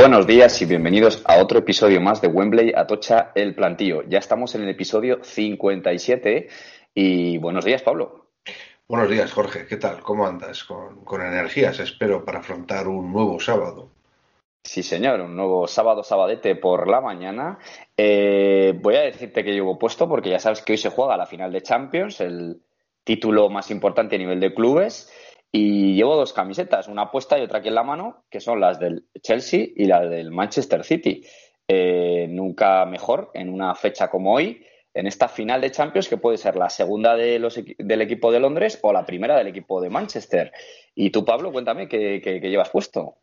Buenos días y bienvenidos a otro episodio más de Wembley Atocha el Plantío. Ya estamos en el episodio 57 y buenos días, Pablo. Buenos días, Jorge. ¿Qué tal? ¿Cómo andas? Con, con energías, espero, para afrontar un nuevo sábado. Sí, señor, un nuevo sábado sabadete por la mañana. Eh, voy a decirte que llevo puesto porque ya sabes que hoy se juega la final de Champions, el título más importante a nivel de clubes. Y llevo dos camisetas, una puesta y otra aquí en la mano, que son las del Chelsea y la del Manchester City. Eh, nunca mejor en una fecha como hoy, en esta final de Champions, que puede ser la segunda de los del equipo de Londres o la primera del equipo de Manchester. Y tú, Pablo, cuéntame qué, qué- qué llevas puesto.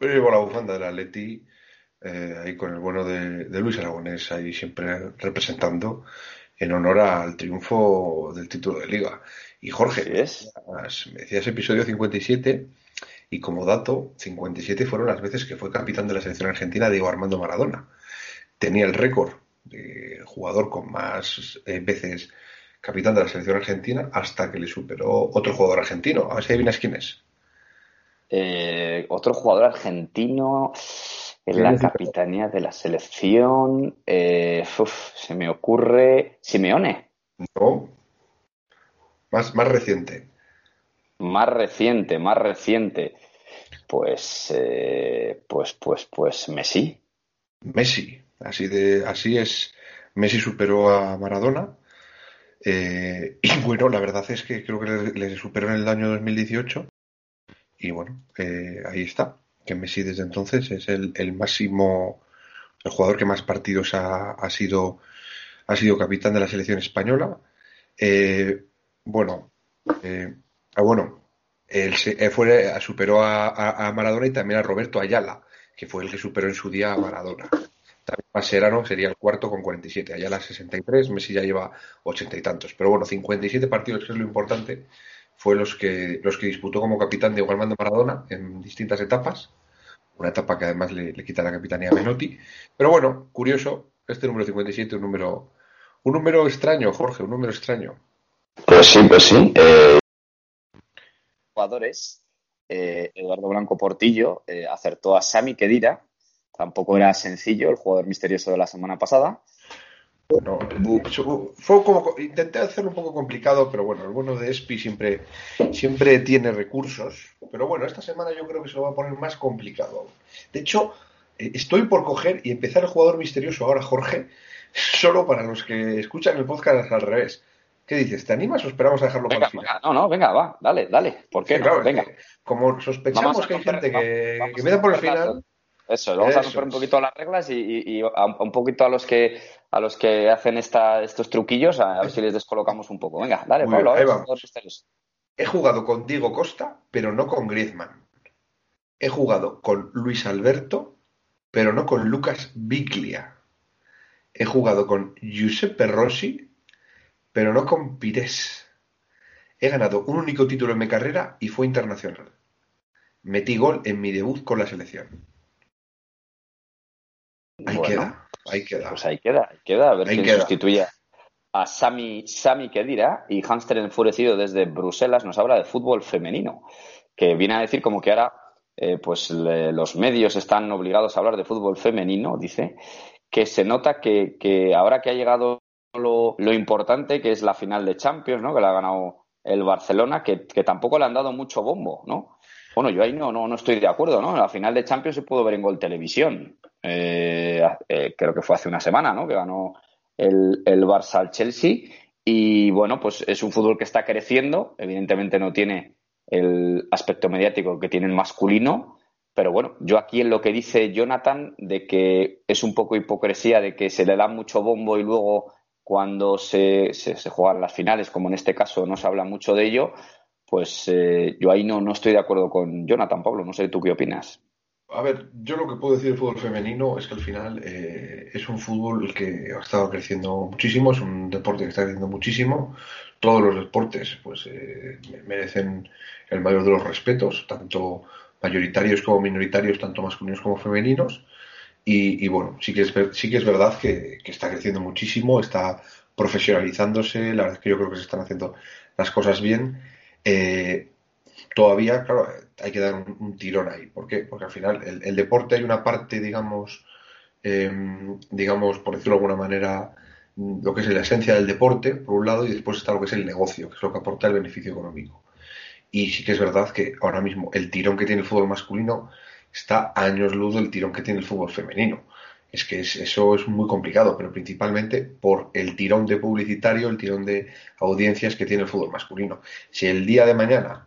Yo llevo la bufanda del Atleti, eh, ahí con el bueno de, de Luis Aragonés, ahí siempre representando en honor al triunfo del título de Liga. Y Jorge, es. me decías episodio 57, y como dato, 57 fueron las veces que fue capitán de la selección argentina Diego Armando Maradona. Tenía el récord de jugador con más eh, veces capitán de la selección argentina hasta que le superó otro jugador argentino. A ver si adivinas quién es. Eh, otro jugador argentino en la capitanía de la selección. eh, uf, se me ocurre. Simeone. No. Más, más reciente. Más reciente, más reciente. Pues, eh, pues, pues, pues Messi. Messi. Así de, así es. Messi superó a Maradona. Eh, y bueno, la verdad es que creo que le, superó en el año 2018. Y bueno, eh, ahí está. Que Messi desde entonces es el, el máximo, el jugador que más partidos ha, ha sido, ha sido capitán de la selección española. Eh, bueno, eh, ah, bueno, él se- fue, superó a- a Maradona y también a Roberto Ayala, que fue el que superó en su día a Maradona. También Mascherano sería el cuarto con 47, Ayala 63, Messi ya lleva 80 y tantos. Pero bueno, 57 partidos, que es lo importante, fue los que, los que disputó como capitán de Armando Maradona en distintas etapas. Una etapa que además le, le quita la capitanía a Menotti. Pero bueno, curioso, este número 57, un número, un número extraño, Jorge, un número extraño. Pues sí, pues sí. eh, jugadores, eh, Eduardo Blanco Portillo eh, acertó a Sami Khedira. Tampoco era sencillo el jugador misterioso de la semana pasada. No, eso fue como, intenté hacerlo un poco complicado, pero bueno, el bueno de Espi siempre, siempre tiene recursos. Pero bueno, esta semana yo creo que se lo va a poner más complicado. aún. De hecho, eh, estoy por coger y empezar el jugador misterioso ahora, Jorge, solo para los que escuchan el podcast al revés. ¿Qué dices? ¿Te animas o esperamos a dejarlo para el final? venga, no, no, venga, va, dale, dale. ¿Por qué Sí, claro, venga. como sospechamos que hay gente que, que empieza por el final. Eso, vamos a romper un poquito las reglas y, y- y a, un poquito a los que a los que hacen esta, estos truquillos, a, ver si les descolocamos un poco. Venga, dale, Muy Pablo, bien, a ver. He jugado con Diego Costa, pero no con Griezmann. He jugado con Luis Alberto, pero no con Lucas Biglia. He jugado con Giuseppe Rossi, pero no con Pires. He ganado un único título en mi carrera y fue internacional. Metí gol en mi debut con la selección. Ahí Bueno, queda, ahí queda. Pues ahí queda, ahí queda, a ver Ahí quién queda. sustituye a Sami, Sami Khedira y Hamster enfurecido desde Bruselas nos habla de fútbol femenino, que viene a decir como que ahora eh, pues le- los medios están obligados a hablar de fútbol femenino, dice, que se nota que, que ahora que ha llegado lo, lo importante que es la final de Champions, ¿no? Que la ha ganado el Barcelona, que, que tampoco le han dado mucho bombo, ¿no? Bueno, yo ahí no, no, no estoy de acuerdo, ¿no? La final de Champions se pudo ver en Gol Televisión. Eh, eh, creo que fue hace una semana, ¿no? Que ganó el, el Barça al Chelsea. Y bueno, pues es un fútbol que está creciendo. Evidentemente no tiene el aspecto mediático que tiene el masculino. Pero bueno, yo aquí en lo que dice Jonathan, de que es un poco hipocresía, de que se le da mucho bombo y luego cuando se, se, se juegan las finales, como en este caso no se habla mucho de ello, pues eh, yo ahí no, no estoy de acuerdo con Jonathan, Pablo. No sé tú qué opinas. A ver, yo lo que puedo decir del fútbol femenino es que al final eh, es un fútbol que ha estado creciendo muchísimo, es un deporte que está creciendo muchísimo. Todos los deportes pues eh, merecen el mayor de los respetos, tanto mayoritarios como minoritarios, tanto masculinos como femeninos. Y, bueno, sí que es, sí que es verdad que, que, está creciendo muchísimo, está profesionalizándose, la verdad es que yo creo que se están haciendo las cosas bien. Eh, todavía, claro, hay que dar un, tirón ahí. ¿Por qué? Porque al final el, deporte hay una parte, digamos, eh, digamos, por decirlo de alguna manera, lo que es la esencia del deporte, por un lado, y después está lo que es el negocio, que es lo que aporta el beneficio económico. Y sí que es verdad que ahora mismo el tirón que tiene el fútbol masculino está años luz del tirón que tiene el fútbol femenino. Es que es, eso es muy complicado, pero principalmente por el tirón de publicitario, el tirón de audiencias que tiene el fútbol masculino. Si el día de mañana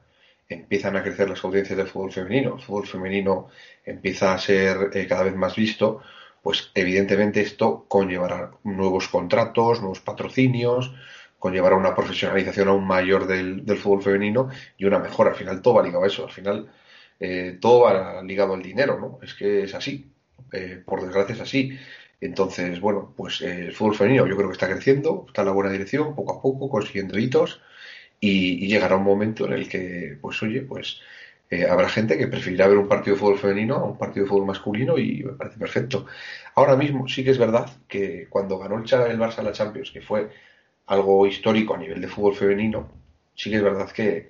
empiezan a crecer las audiencias del fútbol femenino, el fútbol femenino empieza a ser eh, cada vez más visto, pues evidentemente esto conllevará nuevos contratos, nuevos patrocinios, conllevará una profesionalización aún mayor del, del, fútbol femenino y una mejora. Al final todo va ligado a eso, al final eh, todo va ligado al dinero, ¿no? Es que es así, eh, por desgracia es así. Entonces, bueno, pues eh, el fútbol femenino yo creo que está creciendo, está en la buena dirección, poco a poco, consiguiendo hitos y, llegará un momento en el que, pues oye, pues eh, habrá gente que preferirá ver un partido de fútbol femenino a un partido de fútbol masculino y me parece perfecto. Ahora mismo sí que es verdad que cuando ganó el, el Barça la Champions, que fue algo histórico a nivel de fútbol femenino, sí que es verdad que,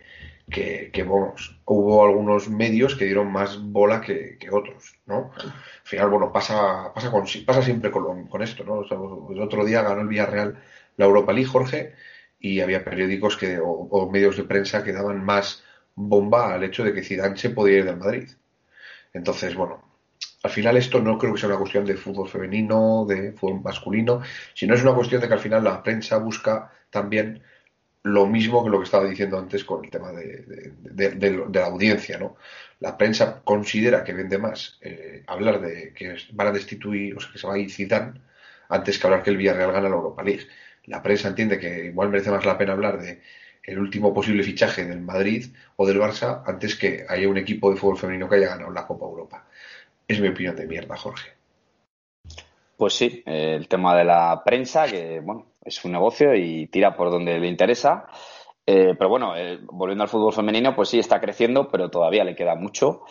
que, que hubo algunos medios que dieron más bola que, otros, ¿no? Al final, bueno, pasa, pasa, con, pasa siempre con, esto, ¿no? El otro día ganó el Villarreal la Europa League, Jorge, y había periódicos que, o, o, medios de prensa que daban más bomba al hecho de que Zidane se podía ir del Madrid. Entonces, bueno, al final esto no creo que sea una cuestión de fútbol femenino, de fútbol masculino, sino es una cuestión de que al final la prensa busca también lo mismo que lo que estaba diciendo antes con el tema de, de, de, la audiencia, ¿no? La prensa considera que vende más eh, hablar de que van a destituir, o sea, que se va a ir Zidane, antes que hablar que el Villarreal gana la Europa League la prensa entiende que igual merece más la pena hablar de el último posible fichaje del Madrid o del Barça antes que haya un equipo de fútbol femenino que haya ganado la Copa Europa. Es mi opinión de mierda, Jorge. Pues sí, el tema de la prensa, que bueno, es un negocio y tira por donde le interesa. Eh, pero bueno, eh, volviendo al fútbol femenino, pues sí, está creciendo, pero todavía le queda mucho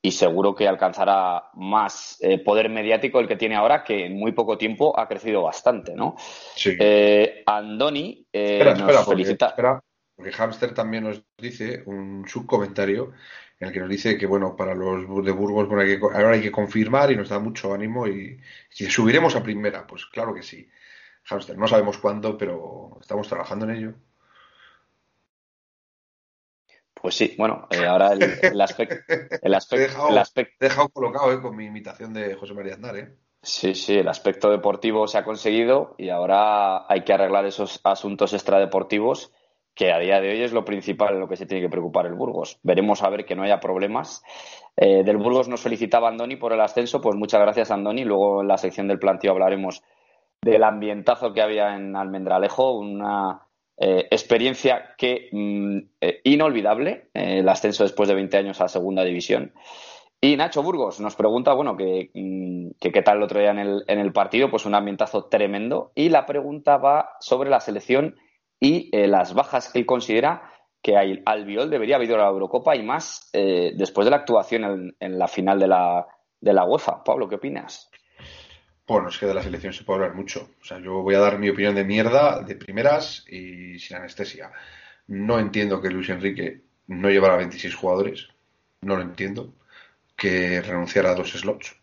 y seguro que alcanzará más eh, poder mediático el que tiene ahora, que en muy poco tiempo ha crecido bastante, ¿no? Sí. Eh, Andoni espera, nos espera, porque, espera, porque Hamster también nos dice un subcomentario en el que nos dice que, bueno, para los de Burgos bueno, hay que, ahora hay que confirmar y nos da mucho ánimo y, y subiremos a primera. Pues claro que sí. Hamster, no sabemos cuándo, pero estamos trabajando en ello. Pues sí, bueno, eh, ahora el, el aspecto. El aspecto, Te he dejado, el aspecto te he dejado colocado eh, con mi imitación de José María Aznar. ¿eh? Sí, sí, el aspecto deportivo se ha conseguido y ahora hay que arreglar esos asuntos extradeportivos que a día de hoy es lo principal en lo que se tiene que preocupar el Burgos. Veremos a ver que no haya problemas. Eh, del Burgos nos felicitaba Andoni por el ascenso, pues muchas gracias Andoni. Luego en la sección del planteo hablaremos del ambientazo que había en Almendralejo, una eh, experiencia que mmm, eh, inolvidable, eh, el ascenso después de 20 años a segunda división. Y Nacho Burgos nos pregunta, bueno, mm, que qué tal el otro día en el, en el, partido, pues un ambientazo tremendo. Y la pregunta va sobre la selección y las bajas que él considera que hay, Albiol debería haber ido a la Eurocopa y más después de la actuación en, en, la final de la, de la UEFA. Pablo, ¿qué opinas? Bueno, es que de la selección se puede hablar mucho. O sea, yo voy a dar mi opinión de mierda de primeras y sin anestesia. No entiendo que Luis Enrique no llevara 26 jugadores. No lo entiendo. Que renunciara a dos slots.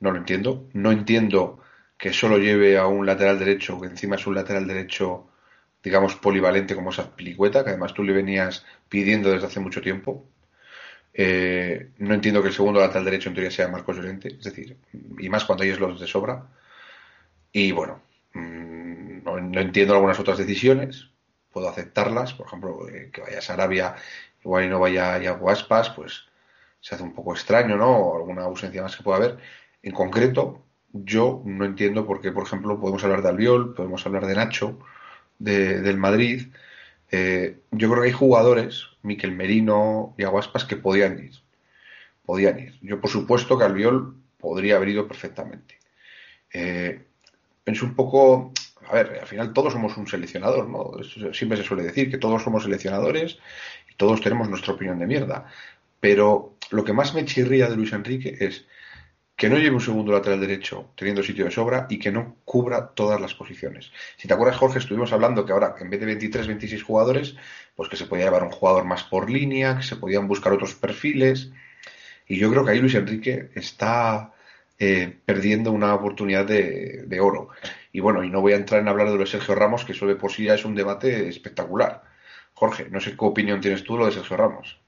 No lo entiendo. No entiendo que solo lleve a un lateral derecho, que encima es un lateral derecho, digamos, polivalente como esa pilicueta, que además tú le venías pidiendo desde hace mucho tiempo. Eh, no entiendo que el segundo lateral derecho en teoría sea Marcos Llorente, es decir, y más cuando hay slots de sobra. Y bueno, mmm, no, entiendo algunas otras decisiones, puedo aceptarlas, por ejemplo, eh, que vaya a Sarabia igual y no vaya a Guaspas, pues se hace un poco extraño, ¿no? Alguna ausencia más que pueda haber. En concreto, yo no entiendo por qué, por ejemplo, podemos hablar de Albiol, podemos hablar de Nacho, de, del Madrid, eh, yo creo que hay jugadores, Miquel Merino y Aguaspas, que podían ir. podían ir. Yo, por supuesto, que Albiol podría haber ido perfectamente. Eh, un poco, a ver, al final todos somos un seleccionador, ¿no? siempre se suele decir que todos somos seleccionadores y todos tenemos nuestra opinión de mierda. Pero lo que más me chirría de Luis Enrique es que no lleve un segundo lateral derecho teniendo sitio de sobra y que no cubra todas las posiciones. Si te acuerdas, Jorge, estuvimos hablando que ahora, en vez de 23, 26 jugadores, pues que se podía llevar un jugador más por línea, que se podían buscar otros perfiles. Y yo creo que ahí Luis Enrique está eh, perdiendo una oportunidad de, oro. Y bueno, y no voy a entrar en hablar de lo de Sergio Ramos, que eso de por sí ya es un debate espectacular. Jorge, no sé qué opinión tienes tú de lo de Sergio Ramos.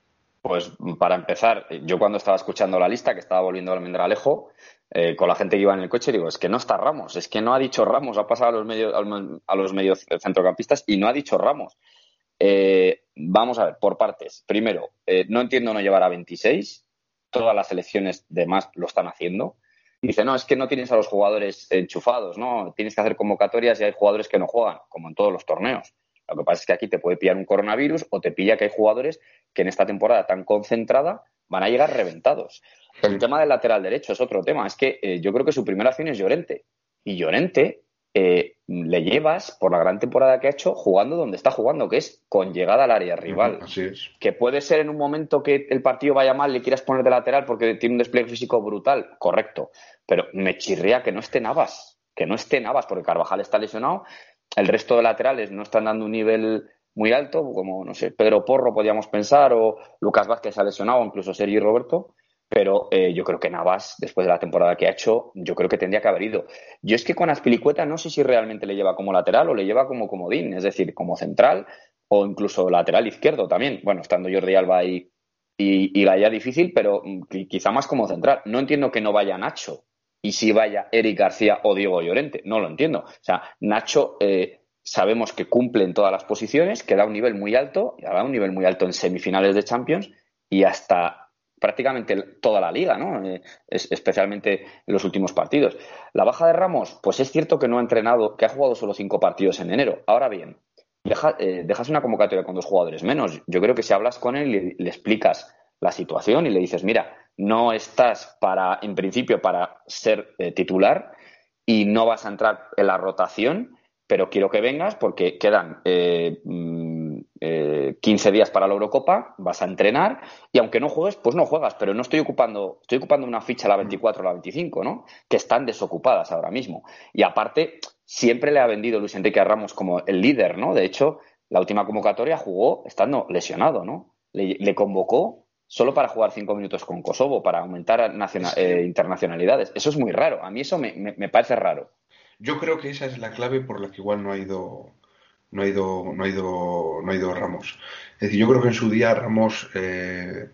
Pues para empezar, yo cuando estaba escuchando la lista, que estaba volviendo al Almendralejo, eh, con la gente que iba en el coche, digo, es que no está Ramos, es que no ha dicho Ramos, ha pasado a los medios, a los medios centrocampistas y no ha dicho Ramos. Eh, vamos a ver, por partes. Primero, eh, no entiendo no llevar a 26, todas las selecciones de más lo están haciendo. Dice, no, es que no tienes a los jugadores enchufados, ¿no? Tienes que hacer convocatorias y hay jugadores que no juegan, como en todos los torneos. Lo que pasa es que aquí te puede pillar un coronavirus o te pilla que hay jugadores que en esta temporada tan concentrada van a llegar reventados. El tema del lateral derecho es otro tema. Es que eh, yo creo que su primera acción es Llorente. Y Llorente eh, le llevas, por la gran temporada que ha hecho, jugando donde está jugando, que es con llegada al área rival. Así es. Que puede ser en un momento que el partido vaya mal, le quieras poner de lateral porque tiene un despliegue físico brutal. Correcto. Pero me chirría que no esté Navas. Que no esté Navas, porque Carvajal está lesionado el resto de laterales no están dando un nivel muy alto, como, no sé, Pedro Porro podríamos pensar, o Lucas Vázquez ha lesionado, incluso Sergi Roberto, pero eh, yo creo que Navas, después de la temporada que ha hecho, yo creo que tendría que haber ido. Yo es que con Aspilicueta no sé si realmente le lleva como lateral o le lleva como comodín, es decir, como central o incluso lateral izquierdo también. Bueno, estando Jordi Alba y, y la ya difícil, pero mm, quizá más como central. No entiendo que no vaya Nacho, y si vaya Eric García o Diego Llorente. No lo entiendo. O sea, Nacho eh, sabemos que cumple en todas las posiciones, que da un nivel muy alto, y da un nivel muy alto en semifinales de Champions y hasta prácticamente toda la liga, ¿no? Eh, especialmente en los últimos partidos. La baja de Ramos, pues es cierto que no ha entrenado, que ha jugado solo cinco partidos en enero. Ahora bien, eh, dejas una convocatoria con dos jugadores menos. Yo creo que si hablas con él y le explicas la situación y le dices, mira, no estás para, en principio, para ser eh, titular y no vas a entrar en la rotación, pero quiero que vengas porque quedan eh, 15 mm, eh, días para la Eurocopa, vas a entrenar y aunque no juegues, pues no juegas, pero no estoy ocupando, estoy ocupando una ficha la 24 o la 25, ¿no? Que están desocupadas ahora mismo. Y aparte, siempre le ha vendido Luis Enrique Ramos como el líder, ¿no? De hecho, la última convocatoria jugó estando lesionado, ¿no? le convocó solo para jugar cinco minutos con Kosovo, para aumentar eh, internacionalidades. Eso es muy raro. A mí eso me, parece raro. Yo creo que esa es la clave por la que igual no ha ido no ha ido no ha ido no ha ido Ramos. Es decir, yo creo que en su día Ramos eh,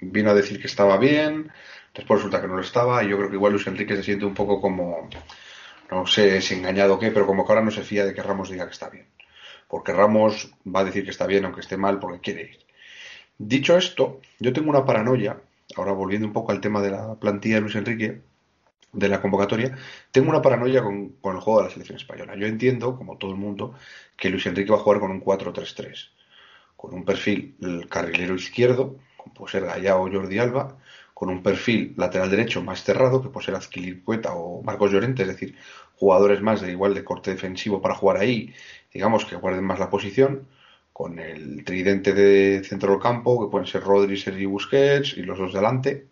vino a decir que estaba bien, después resulta que no lo estaba y yo creo que igual Luis Enrique se siente un poco como no sé si engañado o qué, pero como que ahora no se fía de que Ramos diga que está bien. Porque Ramos va a decir que está bien aunque esté mal porque quiere ir. Dicho esto, yo tengo una paranoia, ahora volviendo un poco al tema de la plantilla de Luis Enrique, de la convocatoria, tengo una paranoia con, el juego de la selección española. Yo entiendo, como todo el mundo, que Luis Enrique va a jugar con un 4-3-3, con un perfil carrilero izquierdo, como puede ser Gallao o Jordi Alba, con un perfil lateral derecho más cerrado, que puede ser Azquilicueta o Marcos Llorente, es decir, jugadores más de igual de corte defensivo para jugar ahí, digamos que guarden más la posición, con el tridente de centro del campo, que pueden ser Rodri, Sergi Busquets y los dos delante,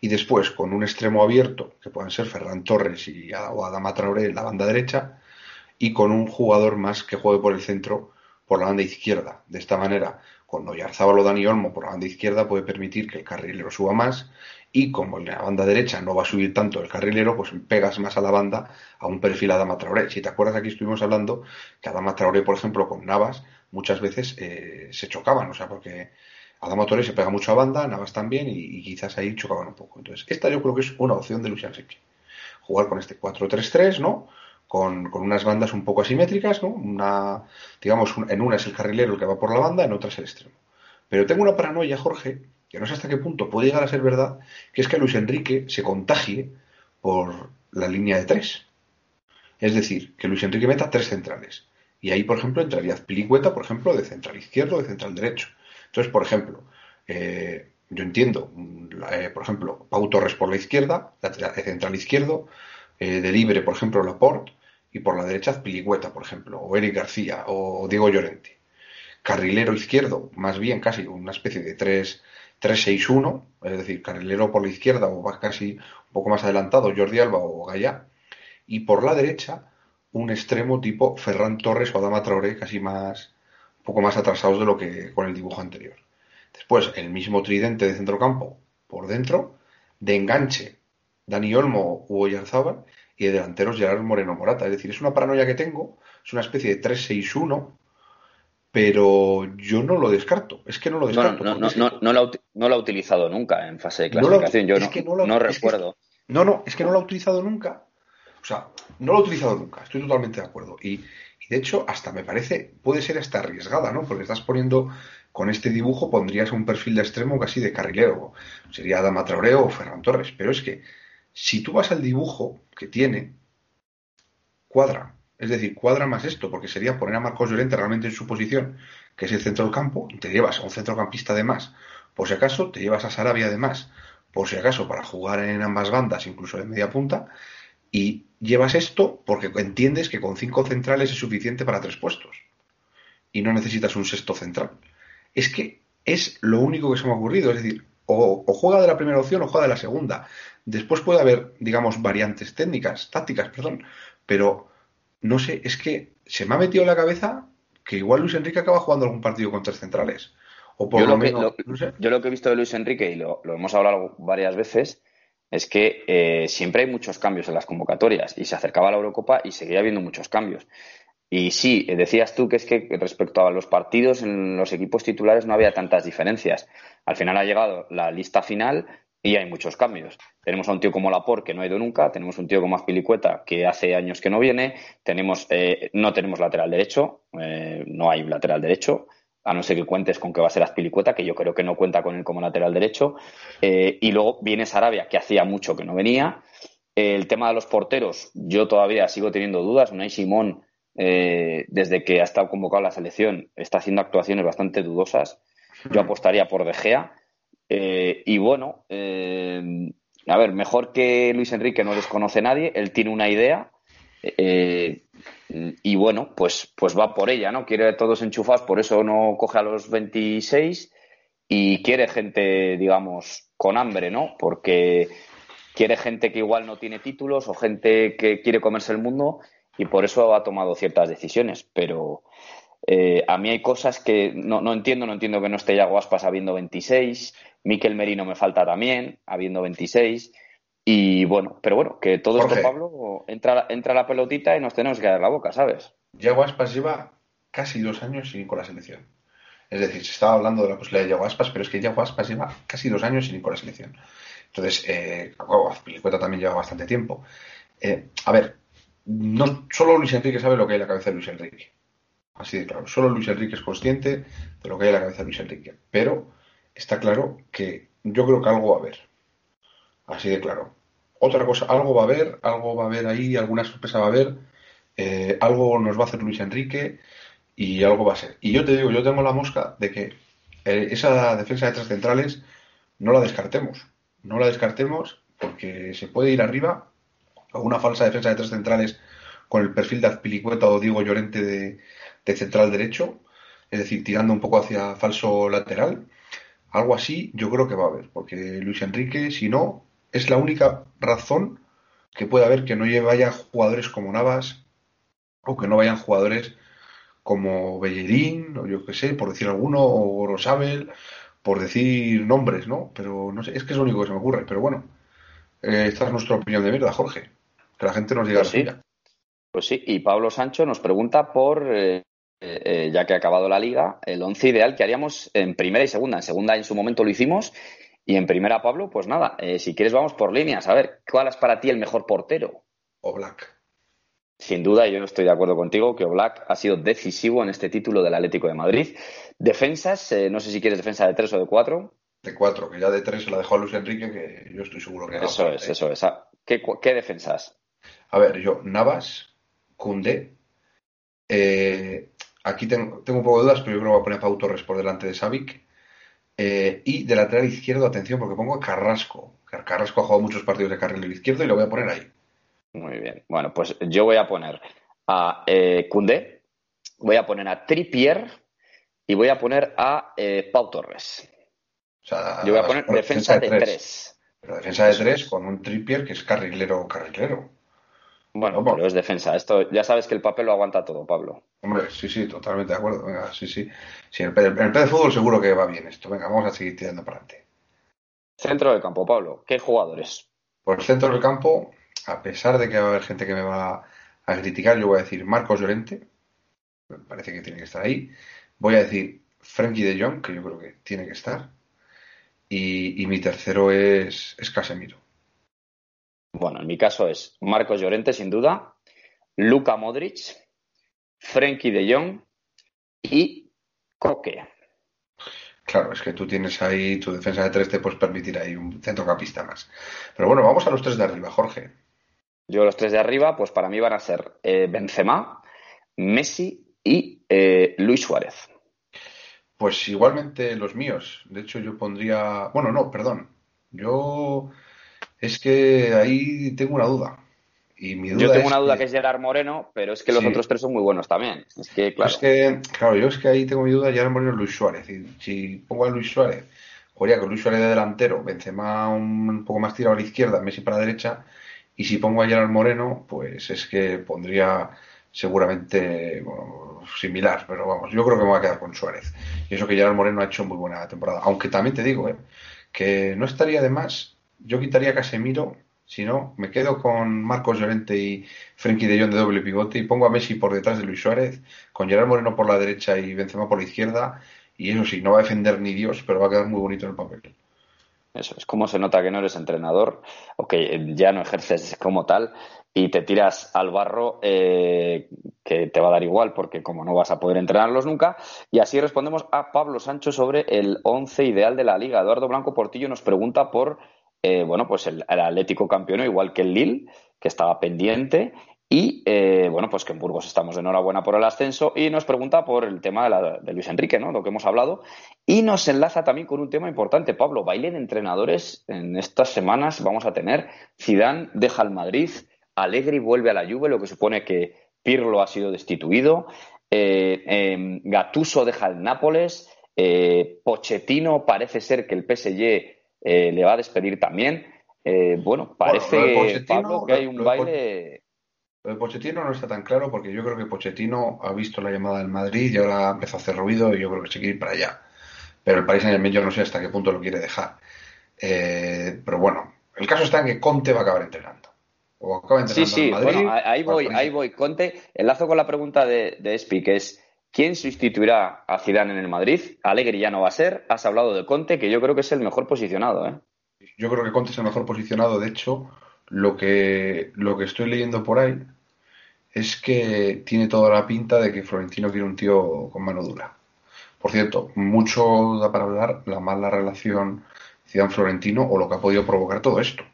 y después con un extremo abierto, que pueden ser Ferran Torres y, o Adama Traoré en la banda derecha, y con un jugador más que juegue por el centro, por la banda izquierda. De esta manera, con Oyarzábal o Dani Olmo por la banda izquierda puede permitir que el carrilero suba más y como en la banda derecha no va a subir tanto el carrilero, pues pegas más a la banda a un perfil Adama Traoré. Si te acuerdas, aquí estuvimos hablando que Adama Traoré, por ejemplo, con Navas, muchas veces eh, se chocaban, o sea, porque Adama Traoré se pega mucho a banda, Navas también, y, quizás ahí chocaban un poco. Entonces, esta yo creo que es una opción de Luis Enrique. Jugar con este 4-3-3, ¿no? Con, con, unas bandas un poco asimétricas, ¿no? Una, digamos, en una es el carrilero el que va por la banda, en otra es el extremo. Pero tengo una paranoia, Jorge, que no sé hasta qué punto puede llegar a ser verdad, que es que Luis Enrique se contagie por la línea de tres. Es decir, que Luis Enrique meta tres centrales. Y ahí, por ejemplo, entraría Pilicueta, por ejemplo, de central izquierdo de central derecho. Entonces, por ejemplo, eh, yo entiendo, eh, por ejemplo, Pau Torres por la izquierda, lateral, central izquierdo, eh, de libre, por ejemplo, Laporte, y por la derecha Pilicueta, por ejemplo, o Eric García, o Diego Llorente. Carrilero izquierdo, más bien casi una especie de 3-6-1, es decir, carrilero por la izquierda o casi un poco más adelantado, Jordi Alba o Gallá, y por la derecha un extremo tipo Ferran Torres o Adama Traoré, casi más, un poco más atrasados de lo que con el dibujo anterior. Después, el mismo tridente de centrocampo por dentro, de enganche, Dani Olmo u Oyarzábal, y de delanteros Gerard Moreno Morata. Es decir, es una paranoia que tengo, es una especie de 3-6-1, pero yo no lo descarto. Es que no lo descarto. no, no, no, no, lo ha, utilizado nunca en fase de clasificación. yo no, recuerdo. no, no, es que no lo ha utilizado nunca. O sea, no lo ha utilizado nunca. Estoy totalmente de acuerdo. Y, de hecho, hasta me parece, puede ser hasta arriesgada, ¿no? Porque estás poniendo con este dibujo pondrías un perfil de extremo casi de carrilero. Sería Adama Traoré o Ferran Torres. Pero es que si tú vas al dibujo que tiene, cuadra. Es decir, cuadra más esto, porque sería poner a Marcos Llorente realmente en su posición, que es el centro del campo, te llevas a un centrocampista de más. Por si acaso, te llevas a Sarabia de más, por si acaso, para jugar en ambas bandas, incluso en media punta, y llevas esto porque entiendes que con cinco centrales es suficiente para tres puestos. Y no necesitas un sexto central es que es lo único que se me ha ocurrido. Es decir, o, juega de la primera opción o juega de la segunda. Después puede haber, digamos, variantes técnicas, tácticas, perdón, pero no sé, es que se me ha metido en la cabeza que igual Luis Enrique acaba jugando algún partido con tres centrales. O por yo lo, menos, Yo lo que he visto de Luis Enrique, y lo, hemos hablado varias veces, es que eh, siempre hay muchos cambios en las convocatorias y se acercaba la Eurocopa y seguía habiendo muchos cambios. Y sí, decías tú que es que respecto a los partidos en los equipos titulares no había tantas diferencias. Al final ha llegado la lista final y hay muchos cambios. Tenemos a un tío como Laporte que no ha ido nunca, tenemos un tío como Aspilicueta que hace años que no viene, tenemos, eh, no tenemos lateral derecho, eh, no hay lateral derecho, a no ser que cuentes con que va a ser Aspilicueta, que yo creo que no cuenta con él como lateral derecho. Eh, y luego viene Sarabia, que hacía mucho que no venía. el tema de los porteros, yo todavía sigo teniendo dudas. Unai Simón eh, desde que ha estado convocado la selección, está haciendo actuaciones bastante dudosas. Yo apostaría por De Gea. Eh, y bueno, a ver, mejor que Luis Enrique no desconoce nadie, él tiene una idea. Y bueno, pues, pues va por ella, ¿no? Quiere a todos enchufados, por eso no coge a los 26 y quiere gente, digamos, con hambre, ¿no? Porque quiere gente que igual no tiene títulos o gente que quiere comerse el mundo y por eso ha tomado ciertas decisiones. Pero eh, a mí hay cosas que no, no, entiendo, no entiendo que no esté Yago Aspas habiendo 26, Miquel Merino me falta también, habiendo 26. Y bueno, pero bueno, que todo esto, Pablo, entra, entra la pelotita y nos tenemos que dar la boca, ¿sabes? Yago Aspas lleva casi dos años sin ir con la selección. Es decir, se estaba hablando de la posibilidad de Yago Aspas, pero es que Yago Aspas lleva casi dos años sin ir con la selección. Entonces, eh, oh, también lleva bastante tiempo. Eh, a ver, no solo Luis Enrique sabe lo que hay en la cabeza de Luis Enrique. Así de claro. Solo Luis Enrique es consciente de lo que hay en la cabeza de Luis Enrique. Pero está claro que yo creo que algo va a haber. Así de claro. Otra cosa, algo va a haber, algo va a haber ahí, alguna sorpresa va a haber, eh, algo nos va a hacer Luis Enrique y algo va a ser. Y yo te digo, yo tengo la mosca de que eh, esa defensa de tres centrales no la descartemos. No la descartemos porque se puede ir arriba una falsa defensa de tres centrales con el perfil de Azpilicueta o Diego Llorente de, central derecho, es decir, tirando un poco hacia falso lateral. Algo así yo creo que va a haber, porque Luis Enrique, si no, es la única razón que puede haber que no vaya jugadores como Navas o que no vayan jugadores como Bellerín, o yo qué sé, por decir alguno, o Rosabel, por decir nombres, ¿no? Pero no sé, es que es lo único que se me ocurre. Pero bueno, eh, esta es nuestra opinión de mierda, Jorge que la gente nos diga pues sí. Pues sí, y Pablo Sancho nos pregunta por, eh, eh, ya que ha acabado la liga, el once ideal que haríamos en primera y segunda. En segunda en su momento lo hicimos y en primera, Pablo, pues nada, eh, si quieres vamos por líneas. A ver, ¿cuál es para ti el mejor portero? O Black. Sin duda, yo estoy de acuerdo contigo que Oblak ha sido decisivo en este título del Atlético de Madrid. Defensas, no sé si quieres defensa de tres o de cuatro. De cuatro, que ya de tres se la dejó a Luis Enrique, que yo estoy seguro que Eso es, eso es. Ah, ¿Qué defensas? A ver, yo, Navas, Kunde. Eh, aquí tengo, tengo, un poco de dudas, pero yo creo que voy a poner a Pau Torres por delante de Savic. Eh, y de lateral izquierdo, atención, porque pongo a Carrasco. Carrasco ha jugado muchos partidos de carril izquierdo y lo voy a poner ahí. Muy bien. Bueno, pues yo voy a poner a eh, Cundé, voy a poner a Trippier y voy a poner a eh, Pau Torres. O sea, Yo voy a poner defensa de tres. Pero defensa de tres es. con un Trippier que es carrilero, carrilero. Bueno, pero es defensa. Esto ya sabes que el papel lo aguanta todo, Pablo. Hombre, sí, sí, totalmente de acuerdo. Venga, sí, sí. Sí, el, el, el de fútbol seguro que va bien esto. Venga, vamos a seguir tirando para adelante. Centro del campo, Pablo. ¿Qué jugadores? Por el centro del campo, a pesar de que va a haber gente que me va a criticar, yo voy a decir Marcos Llorente. Me parece que tiene que estar ahí. Voy a decir Frankie de Jong, que yo creo que tiene que estar. Y, y mi tercero es, es Casemiro. Bueno, en mi caso es Marcos Llorente, sin duda, Luka Modric, Frenkie de Jong y Coque. Claro, es que tú tienes ahí tu defensa de tres, te puedes permitir ahí un centrocampista más. Pero bueno, vamos a los tres de arriba, Jorge. Yo los tres de arriba, pues para mí van a ser eh, Benzema, Messi y eh, Luis Suárez. Pues igualmente los míos. De hecho, yo pondría. Bueno, no, perdón. Yo. Es que ahí tengo una duda. Y mi duda Yo tengo una duda que- que es Gerard Moreno, pero es que los Sí. otros tres son muy buenos también. Es que, claro, Es que, claro, yo es que ahí tengo mi duda. Ya Moreno Luis Suárez. Y si pongo a Luis Suárez, jugaría con Luis Suárez de delantero, Benzema un, un poco más tirado a la izquierda, Messi para la derecha. Y si pongo a Gerard Moreno, pues es que pondría seguramente bueno, similar, pero vamos, yo creo que me voy a quedar con Suárez. Y eso que Gerard Moreno ha hecho muy buena temporada. Aunque también te digo, ¿eh? que no estaría de más, yo quitaría a Casemiro, si no, me quedo con Marcos Llorente y Frenkie de Jong de doble pivote y pongo a Messi por detrás de Luis Suárez, con Gerard Moreno por la derecha y Benzema por la izquierda. Y eso sí, no va a defender ni Dios, pero va a quedar muy bonito en el papel. eso es como se nota que no eres entrenador o que ya no ejerces como tal y te tiras al barro eh, que te va a dar igual porque como no vas a poder entrenarlos nunca. Y así respondemos a Pablo Sancho sobre el once ideal de la liga. Eduardo Blanco Portillo nos pregunta por eh, bueno, pues el, Atlético campeón, igual que el Lille, que estaba pendiente. Y eh, bueno, pues que en Burgos estamos de enhorabuena por el ascenso. Y nos pregunta por el tema de, Luis Enrique, ¿no? Lo que hemos hablado. Y nos enlaza también con un tema importante, Pablo. Baile de entrenadores. En estas semanas vamos a tener. Zidane deja el Madrid. Allegri vuelve a la Juve, lo que supone que Pirlo ha sido destituido. Eh, eh, Gattuso deja el Nápoles. Eh, Pochettino parece ser que el PSG eh, le va a despedir también. Eh, bueno, parece, Bueno, Pablo, que hay un lo baile. Lo de Pochettino no está tan claro porque yo creo que Pochettino ha visto la llamada del Madrid y ahora empezó a hacer ruido y yo creo que se quiere ir para allá. Pero el Paris Saint-Germain yo no sé hasta qué punto lo quiere dejar. Eh, pero bueno, el caso está en que Conte va a acabar entrenando. O acaba Sí, entrenando sí, Madrid. bueno, ahí voy, ahí voy. Conte, enlazo con la pregunta de, de Espi, que es ¿quién sustituirá a Zidane en el Madrid? Alegri ya no va a ser. Has hablado de Conte, que yo creo que es el mejor posicionado, ¿eh? Yo creo que Conte es el mejor posicionado. De hecho, lo que, lo que estoy leyendo por ahí es que tiene toda la pinta de que Florentino quiere un tío con mano dura. Por cierto, mucho da para hablar la mala relación Zidane-Florentino o lo que ha podido provocar todo esto.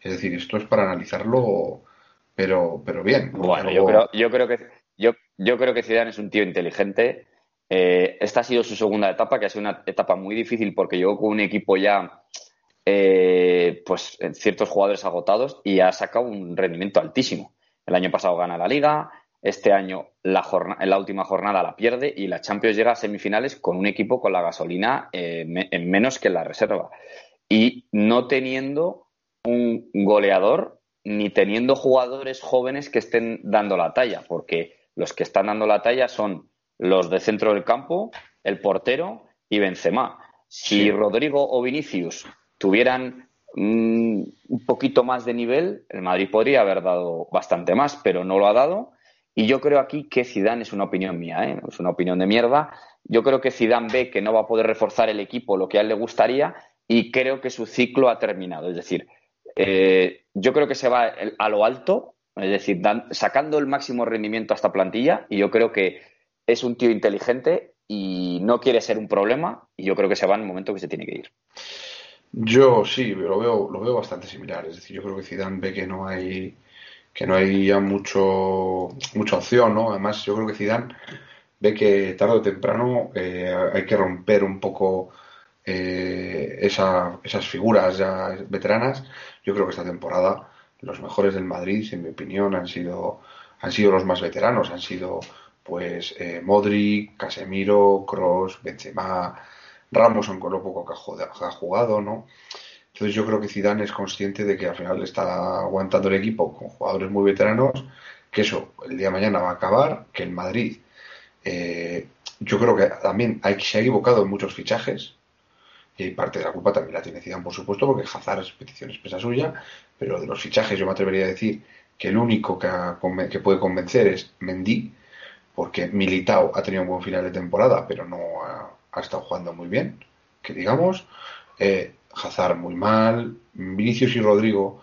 Es decir, esto es para analizarlo, pero, pero bien. Bueno, Luego- yo creo, yo creo que yo, creo que Zidane es un tío inteligente. Eh, esta ha sido su segunda etapa, que ha sido una etapa muy difícil porque llegó con un equipo ya, eh, pues, en ciertos jugadores agotados y ha sacado un rendimiento altísimo. El año pasado gana la Liga, este año la en la última jornada la pierde y la Champions llega a semifinales con un equipo con la gasolina eh, en menos que la reserva y no teniendo un goleador ni teniendo jugadores jóvenes que estén dando la talla, porque los que están dando la talla son los de centro del campo, el portero y Benzema. Si Sí. Rodrigo o Vinicius tuvieran mm, un poquito más de nivel, el Madrid podría haber dado bastante más, pero no lo ha dado. Y yo creo aquí que Zidane es una opinión mía, ¿eh? es una opinión de mierda. Yo creo que Zidane ve que no va a poder reforzar el equipo lo que a él le gustaría y creo que su ciclo ha terminado. Es decir, eh, yo creo que se va a lo alto, es decir, dan- sacando el máximo rendimiento a esta plantilla y yo creo que es un tío inteligente y no quiere ser un problema y yo creo que se va en el momento que se tiene que ir. Yo sí, lo veo, lo veo bastante similar. Es decir, yo creo que Zidane ve que no hay, que no hay ya mucho, mucha opción, ¿no? Además, yo creo que Zidane ve que tarde o temprano eh, hay que romper un poco eh, esa, esas figuras ya veteranas, yo creo que esta temporada los mejores del Madrid, en mi opinión, han sido, han sido los más veteranos, han sido pues eh, Modric, Casemiro, Cross, Benzema, Ramos, aunque lo poco que ha jugado, ¿no? Entonces yo creo que Zidane es consciente de que al final está aguantando el equipo con jugadores muy veteranos, que eso el día de mañana va a acabar, que el Madrid eh, yo creo que también hay, se ha equivocado en muchos fichajes, y parte de la culpa también la tiene Zidane, por supuesto, porque Hazard es petición expresa suya, pero de los fichajes yo me atrevería a decir que el único que, que puede convencer es Mendy, porque Militao ha tenido un buen final de temporada, pero no ha, estado jugando muy bien, que digamos. Eh, Hazard muy mal, Vinicius y Rodrigo,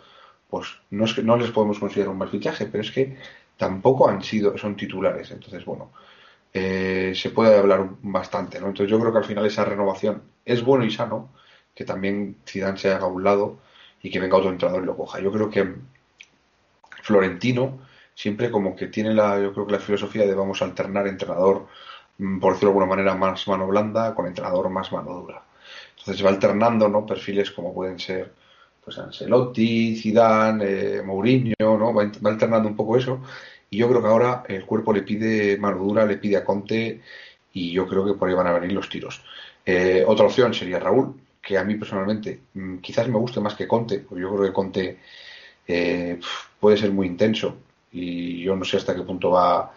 pues no es que no les podemos considerar un mal fichaje, pero es que tampoco han sido, son titulares. Entonces, bueno, eh, se puede hablar bastante, ¿no? Entonces yo creo que al final esa renovación es bueno y sano, que también Zidane se haga a un lado y que venga otro entrenador y lo coja. Yo creo que Florentino siempre como que tiene la, yo creo que la filosofía de vamos a alternar entrenador, mm, por decirlo de alguna manera, más mano blanda con entrenador más mano dura. Entonces va alternando, ¿no? Perfiles como pueden ser, pues Ancelotti, Zidane, eh, Mourinho, ¿no? Va, alternando un poco eso. Y yo creo que ahora el cuerpo le pide mano dura, le pide a Conte y yo creo que por ahí van a venir los tiros. Eh, otra opción sería Raúl, que a mí personalmente mm, quizás me guste más que Conte, porque yo creo que Conte eh, puede ser muy intenso y yo no sé hasta qué punto va,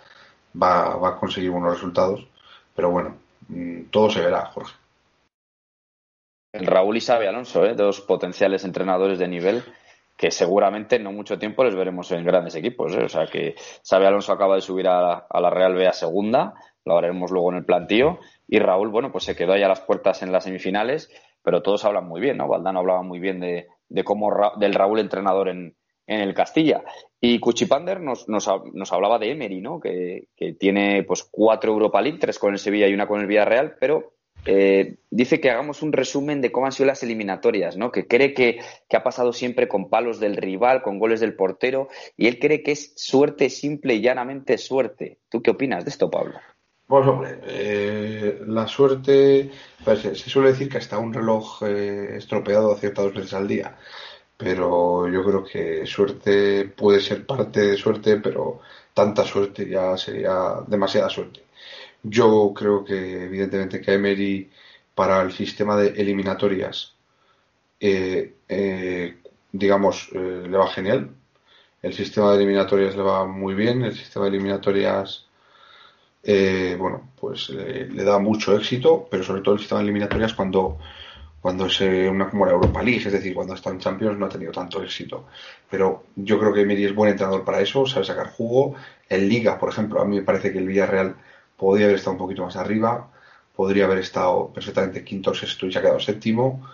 va, a conseguir buenos resultados, pero bueno, mm, todo se verá, Jorge. Raúl y Xavi Alonso, ¿eh? dos potenciales entrenadores de nivel que seguramente en no mucho tiempo les veremos en grandes equipos. ¿eh? O sea que Xavi Alonso acaba de subir a la, Real B a segunda, lo haremos luego en el plantío, y Raúl, bueno, pues se quedó ahí a las puertas en las semifinales, pero todos hablan muy bien, ¿no? Valdano hablaba muy bien de, de cómo del Raúl entrenador en, en el Castilla. Y Cuchipander nos, nos, nos, hablaba de Emery, ¿no? Que, que, tiene pues cuatro Europa League, tres con el Sevilla y una con el Villarreal, pero eh, dice que hagamos un resumen de cómo han sido las eliminatorias, ¿no? Que cree que, que, ha pasado siempre con palos del rival, con goles del portero, y él cree que es suerte simple y llanamente suerte. ¿Tú qué opinas de esto, Pablo? Pues hombre, eh, la suerte, pues, se suele decir que hasta un reloj eh, estropeado acierta dos veces al día pero yo creo que suerte puede ser parte de suerte, pero tanta suerte ya sería demasiada suerte. Yo creo que evidentemente que Emery para el sistema de eliminatorias, eh, eh, digamos, eh, le va genial. El sistema de eliminatorias le va muy bien. El sistema de eliminatorias, bueno, pues le da mucho éxito, pero sobre todo el sistema de eliminatorias cuando cuando es una como la Europa League, es decir, cuando está en Champions no ha tenido tanto éxito. Pero yo creo que Emery es buen entrenador para eso, sabe sacar jugo. En Liga, por ejemplo, a mí me parece que el Villarreal podría haber estado un poquito más arriba, podría haber estado perfectamente quinto o sexto y se ha quedado séptimo.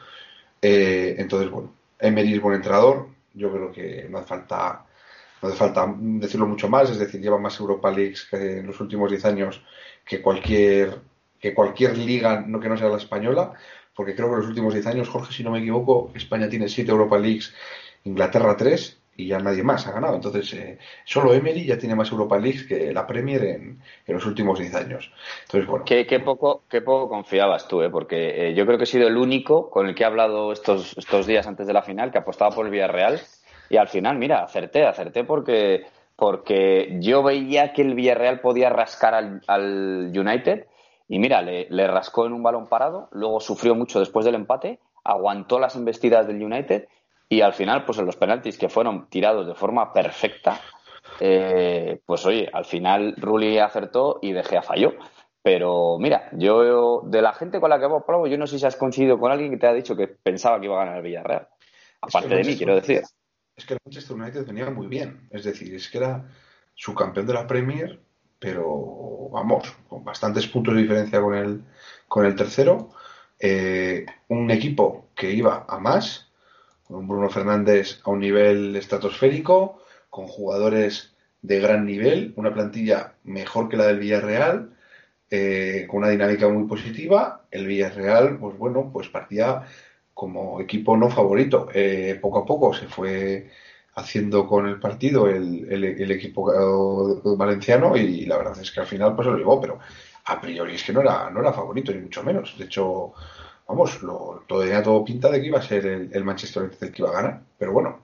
Eh, entonces, bueno, Emery es buen entrenador, yo creo que no hace falta no hace falta decirlo mucho más, es decir, lleva más Europa Leagues que en los últimos 10 años que cualquier que cualquier liga no que no sea la española, porque creo que en los últimos 10 años, Jorge, si no me equivoco, España tiene 7 Europa Leagues, Inglaterra 3 y ya nadie más ha ganado. Entonces, eh, solo Emery ya tiene más Europa Leagues que la Premier en, los últimos 10 años. Entonces, bueno. Qué, poco, qué poco confiabas tú, ¿eh? porque eh, yo creo que he sido el único con el que he hablado estos, estos días antes de la final que apostaba por el Villarreal y al final, mira, acerté, acerté porque, porque yo veía que el Villarreal podía rascar al, al United y mira, le, rascó en un balón parado, luego sufrió mucho después del empate, aguantó las embestidas del United y al final, pues en los penaltis que fueron tirados de forma perfecta, eh, pues oye, al final Rulli acertó y De Gea falló. Pero mira, yo de la gente con la que hemos probado, yo no sé si has coincidido con alguien que te ha dicho que pensaba que iba a ganar el Villarreal. Aparte de mí, quiero decir. Es que el Manchester United venía muy bien. Es decir, es que era su campeón de la Premier pero vamos, con bastantes puntos de diferencia con el, con el tercero. Eh, un equipo que iba a más, con un Bruno Fernández a un nivel estratosférico, con jugadores de gran nivel, una plantilla mejor que la del Villarreal, eh, con una dinámica muy positiva. El Villarreal, pues bueno, pues partía como equipo no favorito. Eh, poco a poco se fue haciendo con el partido el, el, equipo valenciano y la verdad es que al final pues lo llevó, pero a priori es que no era, no era favorito ni mucho menos. De hecho, vamos, lo, tenía todo pinta de que iba a ser el, Manchester United el que iba a ganar, pero bueno,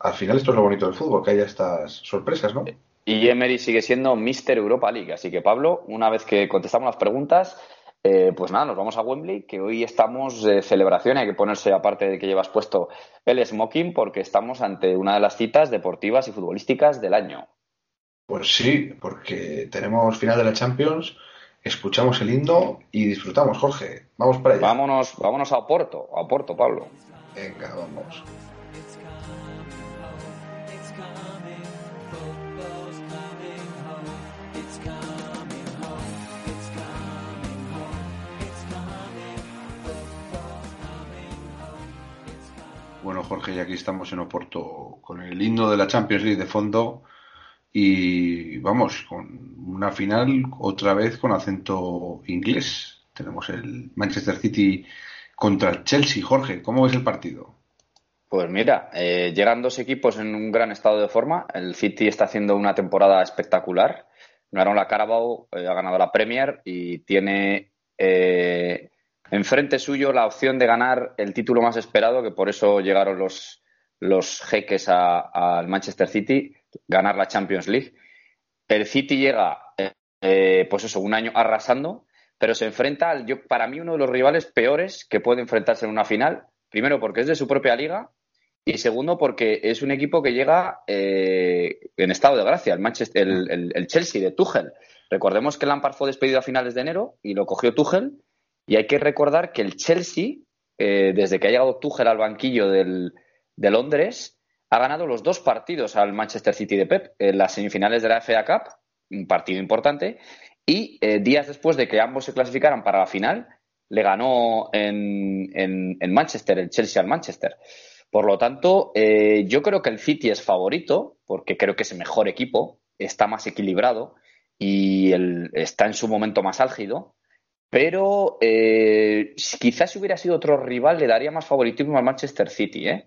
al final esto es lo bonito del fútbol, que haya estas sorpresas, ¿no? Y Emery sigue siendo Mister Europa League, así que Pablo, una vez que contestamos las preguntas, eh, pues nada, nos vamos a Wembley, que hoy estamos de celebración, hay que ponerse aparte de que llevas puesto el smoking, porque estamos ante una de las citas deportivas y futbolísticas del año. Pues sí, porque tenemos final de la Champions, escuchamos el himno y disfrutamos, Jorge. Vamos para allá. Vámonos, vámonos a Oporto, a Oporto, Pablo. Venga, vamos. Bueno, Jorge, y aquí estamos en Oporto con el himno de la Champions League de fondo y vamos, con una final otra vez con acento inglés. Tenemos el Manchester City contra el Chelsea. Jorge, ¿cómo ves el partido? Pues mira, eh, llegan dos equipos en un gran estado de forma. El City está haciendo una temporada espectacular. Ganaron la Carabao, eh, ha ganado la Premier y tiene eh, enfrente suyo la opción de ganar el título más esperado, que por eso llegaron los, los jeques al Manchester City, ganar la Champions League. El City llega, eh, pues eso, un año arrasando, pero se enfrenta al, yo, para mí, uno de los rivales peores que puede enfrentarse en una final. Primero, porque es de su propia liga. Y segundo, porque es un equipo que llega eh, en estado de gracia, el, Manchester, el, el Chelsea de Tuchel. Recordemos que Lampard fue despedido a finales de enero y lo cogió Tuchel y hay que recordar que el Chelsea, eh, desde que ha llegado Tuchel al banquillo de Londres, ha ganado los dos partidos al Manchester City de Pep, en las semifinales de la FA Cup, un partido importante, y eh, días después de que ambos se clasificaran para la final, le ganó en, Manchester, el Chelsea al Manchester. Por lo tanto, eh, yo creo que el City es favorito, porque creo que es el mejor equipo, está más equilibrado y está en su momento más álgido. Pero eh, quizás si hubiera sido otro rival le daría más favoritismo al Manchester City. ¿eh?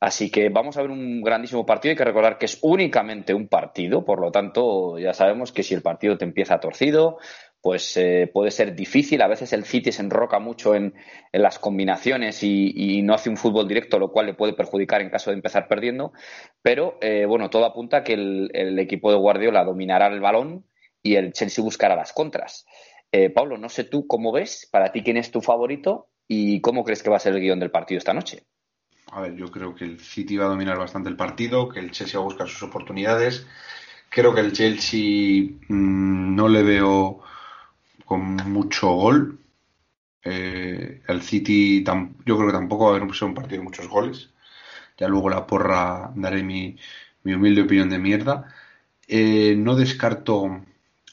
Así que vamos a ver un grandísimo partido. Hay que recordar que es únicamente un partido, por lo tanto ya sabemos que si el partido te empieza torcido, pues eh, puede ser difícil. A veces el City se enroca mucho en, las combinaciones y, no hace un fútbol directo, lo cual le puede perjudicar en caso de empezar perdiendo. Pero eh, bueno, todo apunta a que el, el equipo de Guardiola dominará el balón y el Chelsea buscará las contras. Eh, Pablo, no sé tú cómo ves, para ti quién es tu favorito y cómo crees que va a ser el guion del partido esta noche. A ver, yo creo que el City va a dominar bastante el partido, que el Chelsea va a buscar sus oportunidades. Creo que el Chelsea mm, no le veo con mucho gol. Eh, el City, yo creo que tampoco va a haber un partido de muchos goles. Ya luego la porra daré mi, humilde opinión de mierda. Eh, no descarto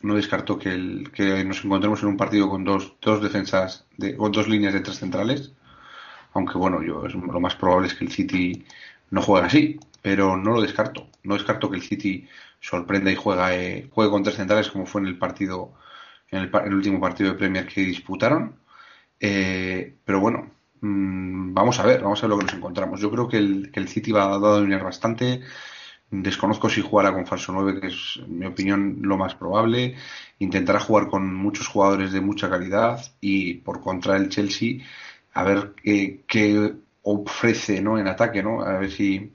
no descarto que, el, que nos encontremos en un partido con dos, dos defensas, de, con dos líneas de tres centrales. Aunque bueno, yo lo más probable es que el City no juegue así, pero no lo descarto. No descarto que el City sorprenda y juega, eh, juegue con tres centrales como fue en el partido, en el, último partido de Premier que disputaron. Eh, pero bueno, mm, vamos a ver, vamos a ver lo que nos encontramos. Yo creo que el, que el City va a dominar bastante. Desconozco si jugará con falso 9, que es, en mi opinión, lo más probable. Intentará jugar con muchos jugadores de mucha calidad y por contra el Chelsea, a ver qué, ofrece ¿no? en ataque, ¿no? A ver si,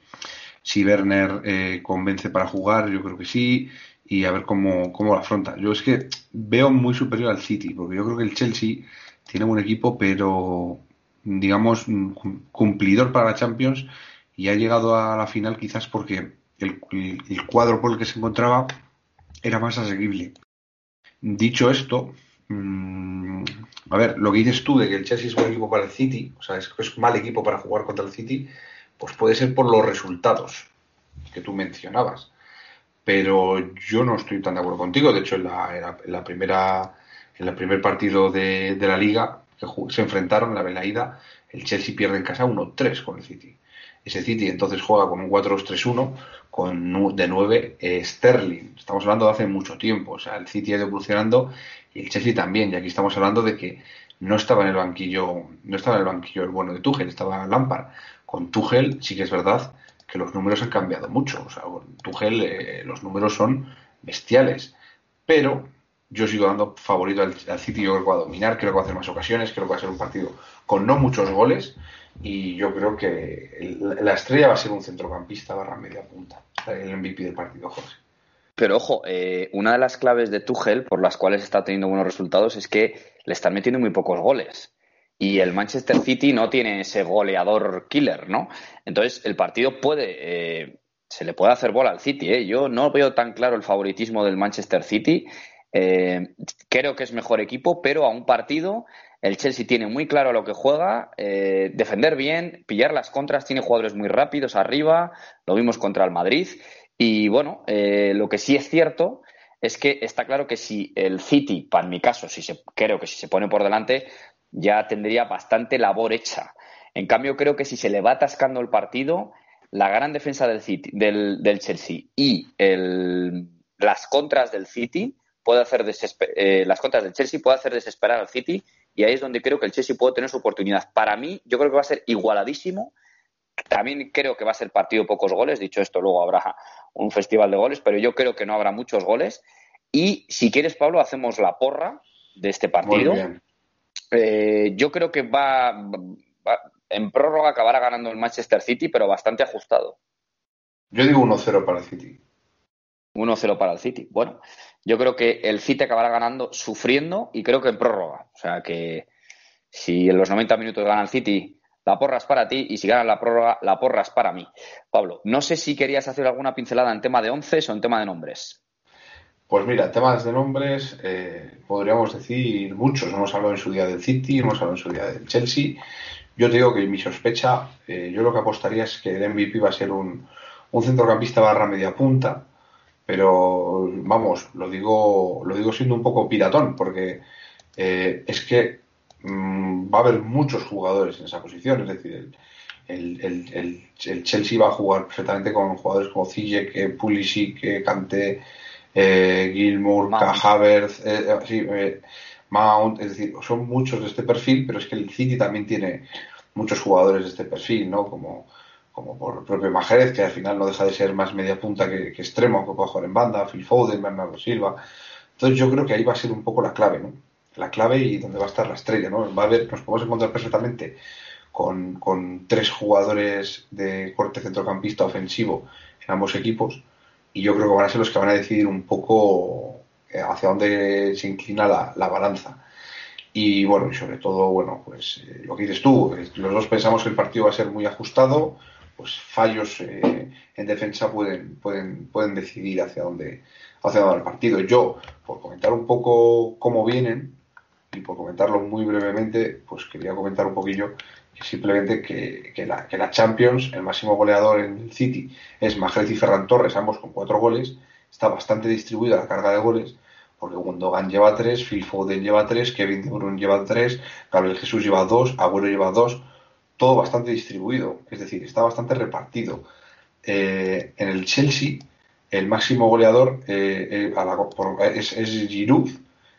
si Werner eh, convence para jugar, yo creo que sí, y a ver cómo, cómo lo afronta. Yo es que veo muy superior al City, porque yo creo que el Chelsea tiene un equipo, pero digamos, cumplidor para la Champions y ha llegado a la final quizás porque el, cuadro por el que se encontraba era más asequible. Dicho esto, mm, a ver, lo que dices tú de que el Chelsea es buen equipo para el City, o sea, es, es mal equipo para jugar contra el City, pues puede ser por los resultados que tú mencionabas. Pero yo no estoy tan de acuerdo contigo. De hecho, en la, en la primera, en el primer partido de, de la liga que se enfrentaron, la velaída, el Chelsea pierde en casa 1-3 con el City. Ese City entonces juega con un 4-2-3-1 con de 9 eh, Sterling. Estamos hablando de hace mucho tiempo. O sea, el City ha ido evolucionando y el Chelsea también. Y aquí estamos hablando de que no estaba en el banquillo, no estaba en el banquillo el bueno de Tuchel, estaba Lampard. Con Tuchel sí que es verdad que los números han cambiado mucho. O sea, con Tuchel eh, los números son bestiales. Pero yo sigo dando favorito al, City, yo creo que va a dominar, creo que va a hacer más ocasiones, creo que va a ser un partido con no muchos goles y yo creo que la estrella va a ser un centrocampista barra media punta, el MVP del partido, Jorge. Pero ojo, eh, una de las claves de Tuchel por las cuales está teniendo buenos resultados es que le están metiendo muy pocos goles. Y el Manchester City no tiene ese goleador killer, ¿no? Entonces, el partido puede. Eh, se le puede hacer bola al City, ¿eh? Yo no veo tan claro el favoritismo del Manchester City. Eh, creo que es mejor equipo, pero a un partido el Chelsea tiene muy claro lo que juega, eh, defender bien, pillar las contras, tiene jugadores muy rápidos arriba, lo vimos contra el Madrid. Y bueno, lo que sí es cierto es que está claro que si el City, para mi caso, si se, creo que si se pone por delante, ya tendría bastante labor hecha. En cambio, creo que si se le va atascando el partido, la gran defensa del, City, del, Chelsea y las contras del City puede hacer eh, las contras del Chelsea puede hacer desesperar al City y ahí es donde creo que el Chelsea puede tener su oportunidad. Para mí, yo creo que va a ser igualadísimo. También creo que va a ser partido pocos goles. Dicho esto, luego habrá un festival de goles, pero yo creo que no habrá muchos goles. Y si quieres, Pablo, hacemos la porra de este partido. Eh, yo creo que va, en prórroga acabará ganando el Manchester City, pero bastante ajustado. Yo digo 1-0 para el City. 1-0 para el City. Bueno, yo creo que el City acabará ganando sufriendo y creo que en prórroga. O sea que si en los 90 minutos gana el City, la porra es para ti y si gana la prórroga, la porra es para mí. Pablo, no sé si querías hacer alguna pincelada en tema de once o en tema de nombres. Pues mira, temas de nombres, eh, podríamos decir muchos. Hemos hablado en su día del City, hemos hablado en su día del Chelsea. Yo te digo que mi sospecha, eh, yo lo que apostaría es que el MVP va a ser un, centrocampista barra media punta, pero vamos, lo digo, lo digo siendo un poco piratón, porque eh, es que mm, va a haber muchos jugadores en esa posición, es decir, el, Chelsea va a jugar perfectamente con jugadores como Ziyech, Pulisic, Kanté, eh, Gilmour, Havertz, eh, eh, eh, Mount, es decir, son muchos de este perfil, pero es que el City también tiene muchos jugadores de este perfil, ¿no? Como, como por el propio Majerez, que al final no deja de ser más media punta que, extremo, que puede jugar en banda, Phil Foden, Bernardo Silva. Entonces yo creo que ahí va a ser un poco la clave, ¿no? La clave y donde va a estar la estrella, ¿no? Va a haber, nos podemos encontrar perfectamente con, tres jugadores de corte centrocampista ofensivo en ambos equipos y yo creo que van a ser los que van a decidir un poco eh, hacia dónde se inclina la, balanza. Y bueno, y sobre todo, bueno, pues eh, lo que dices tú, los dos pensamos que el partido va a ser muy ajustado, pues fallos eh, en defensa pueden, pueden, pueden decidir hacia dónde, hacia dónde va el partido. Yo, por comentar un poco cómo vienen, y por comentarlo muy brevemente, pues quería comentar un poquillo simplemente que, que, la, Champions, el máximo goleador en el City es Mahrez y Ferran Torres, ambos con cuatro goles, está bastante distribuida la carga de goles, porque Gundogan lleva tres, Phil Foden lleva tres, Kevin De Bruyne lleva tres, Gabriel Jesús lleva dos, Agüero lleva dos, todo bastante distribuido, es decir, está bastante repartido. Eh, en el Chelsea, el máximo goleador eh, eh, es, Giroud,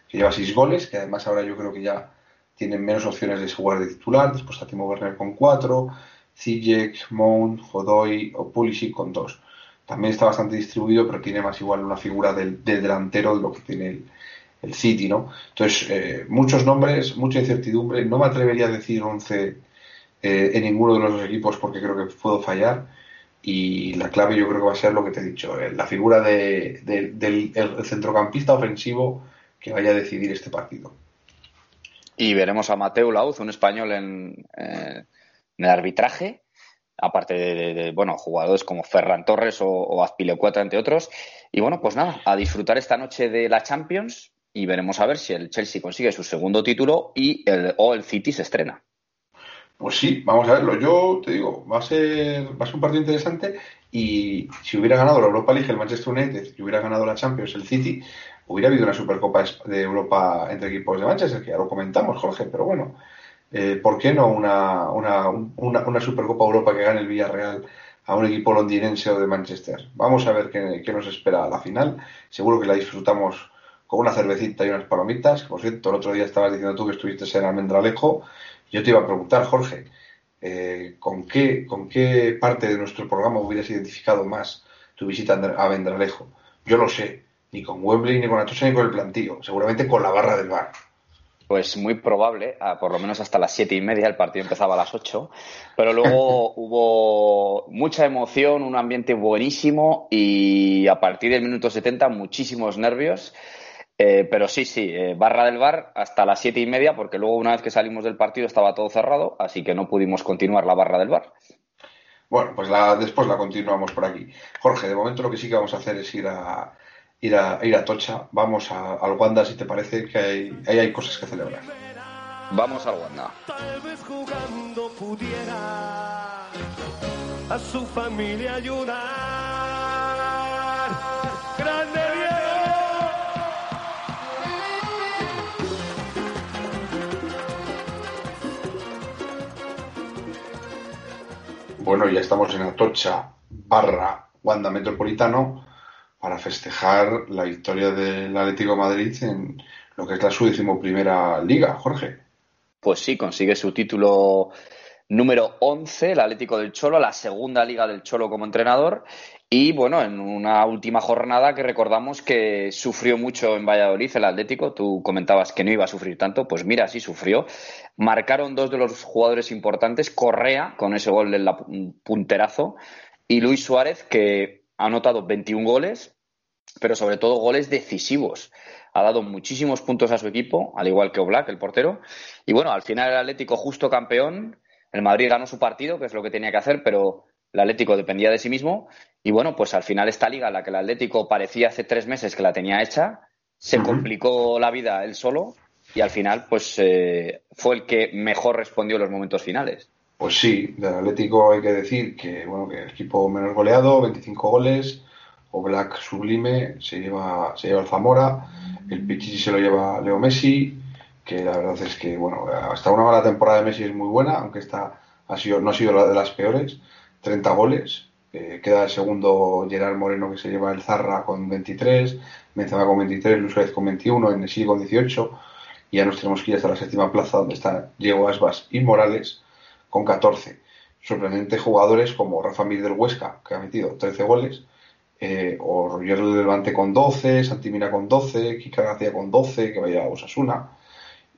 que lleva seis goles, que además ahora yo creo que ya tienen menos opciones de jugar de titular, después a Timo Werner con cuatro, Zijek, Mount, Jodoy o Pulisic con dos. También está bastante distribuido, pero tiene más igual una figura del, delantero de lo que tiene el, City, ¿no? Entonces, muchos nombres, mucha incertidumbre. No me atrevería a decir 11 eh, en ninguno de los dos equipos porque creo que puedo fallar. Y la clave yo creo que va a ser lo que te he dicho, eh, la figura del centrocampista ofensivo que vaya a decidir este partido. Y veremos a Mateo Lauz, un español en, eh, el arbitraje, aparte de, bueno, jugadores como Ferran Torres o, o Azpilecueta, entre otros. Y bueno, pues nada, a disfrutar esta noche de la Champions y veremos a ver si el Chelsea consigue su segundo título y el, o el City se estrena. Pues sí, vamos a verlo. Yo te digo, va a ser, va a ser un partido interesante y si hubiera ganado la Europa League el Manchester United y hubiera ganado la Champions el City, hubiera habido una Supercopa de Europa entre equipos de Manchester, que ya lo comentamos, Jorge, pero bueno, eh, ¿por qué no una, una, una, Supercopa Europa que gane el Villarreal a un equipo londinense o de Manchester? Vamos a ver qué, qué, nos espera a la final. Seguro que la disfrutamos con una cervecita y unas palomitas. Por cierto, el otro día estabas diciendo tú que estuviste en Almendralejo. Yo te iba a preguntar, Jorge, eh, ¿con, qué, ¿con qué parte de nuestro programa hubieras identificado más tu visita a Almendralejo? Yo lo sé, Ni con Wembley, ni con Atocha, ni con el plantío. Seguramente con la barra del bar. Pues muy probable, por lo menos hasta las siete y media, el partido empezaba a las ocho, pero luego hubo mucha emoción, un ambiente buenísimo y a partir del minuto 70 muchísimos nervios. Eh, pero sí, sí, eh, barra del bar hasta las siete y media, porque luego una vez que salimos del partido estaba todo cerrado, así que no pudimos continuar la barra del bar. Bueno, pues la, después la continuamos por aquí. Jorge, de momento lo que sí que vamos a hacer es ir a, ir a, ir a Tocha. Vamos a, al Wanda, si te parece que hay, ahí hay cosas que celebrar. Vamos al Wanda. Tal vez jugando pudiera a su familia ayudar. Bueno, ya estamos en Atocha barra Wanda Metropolitano para festejar la victoria del Atlético Madrid en lo que es la su decimoprimera liga, Jorge. Pues sí, consigue su título número 11, el Atlético del Cholo, la segunda liga del Cholo como entrenador. Y bueno, en una última jornada que recordamos que sufrió mucho en Valladolid el Atlético, tú comentabas que no iba a sufrir tanto, pues mira, sí sufrió. Marcaron dos de los jugadores importantes, Correa con ese gol del punterazo y Luis Suárez que ha anotado 21 goles, pero sobre todo goles decisivos. Ha dado muchísimos puntos a su equipo, al igual que Oblak, el portero. Y bueno, al final el Atlético justo campeón. El Madrid ganó su partido, que es lo que tenía que hacer, pero el Atlético dependía de sí mismo. Y bueno, pues al final esta liga, la que el Atlético parecía hace tres meses que la tenía hecha, se complicó la vida él solo y al final pues eh, fue el que mejor respondió en los momentos finales. Pues sí, del Atlético hay que decir que, bueno, que el equipo menos goleado, 25 goles, o Black sublime, se lleva, se lleva el Zamora, el Pichichi se lo lleva Leo Messi, que la verdad es que, bueno, hasta una mala temporada de Messi es muy buena, aunque esta ha sido, no ha sido la de las peores, 30 goles, eh, queda el segundo Gerard Moreno que se lleva el Zarra con 23, Benzema con 23, Luis Suárez con 21, Enesí con 18, y ya nos tenemos que ir hasta la séptima plaza donde están Diego Asbas y Morales con 14. Sorprendentes jugadores como Rafa Mir del Huesca, que ha metido 13 goles, eh, o Roger del Levante con 12, Santimina con 12, Kika García con 12, que vaya a Osasuna,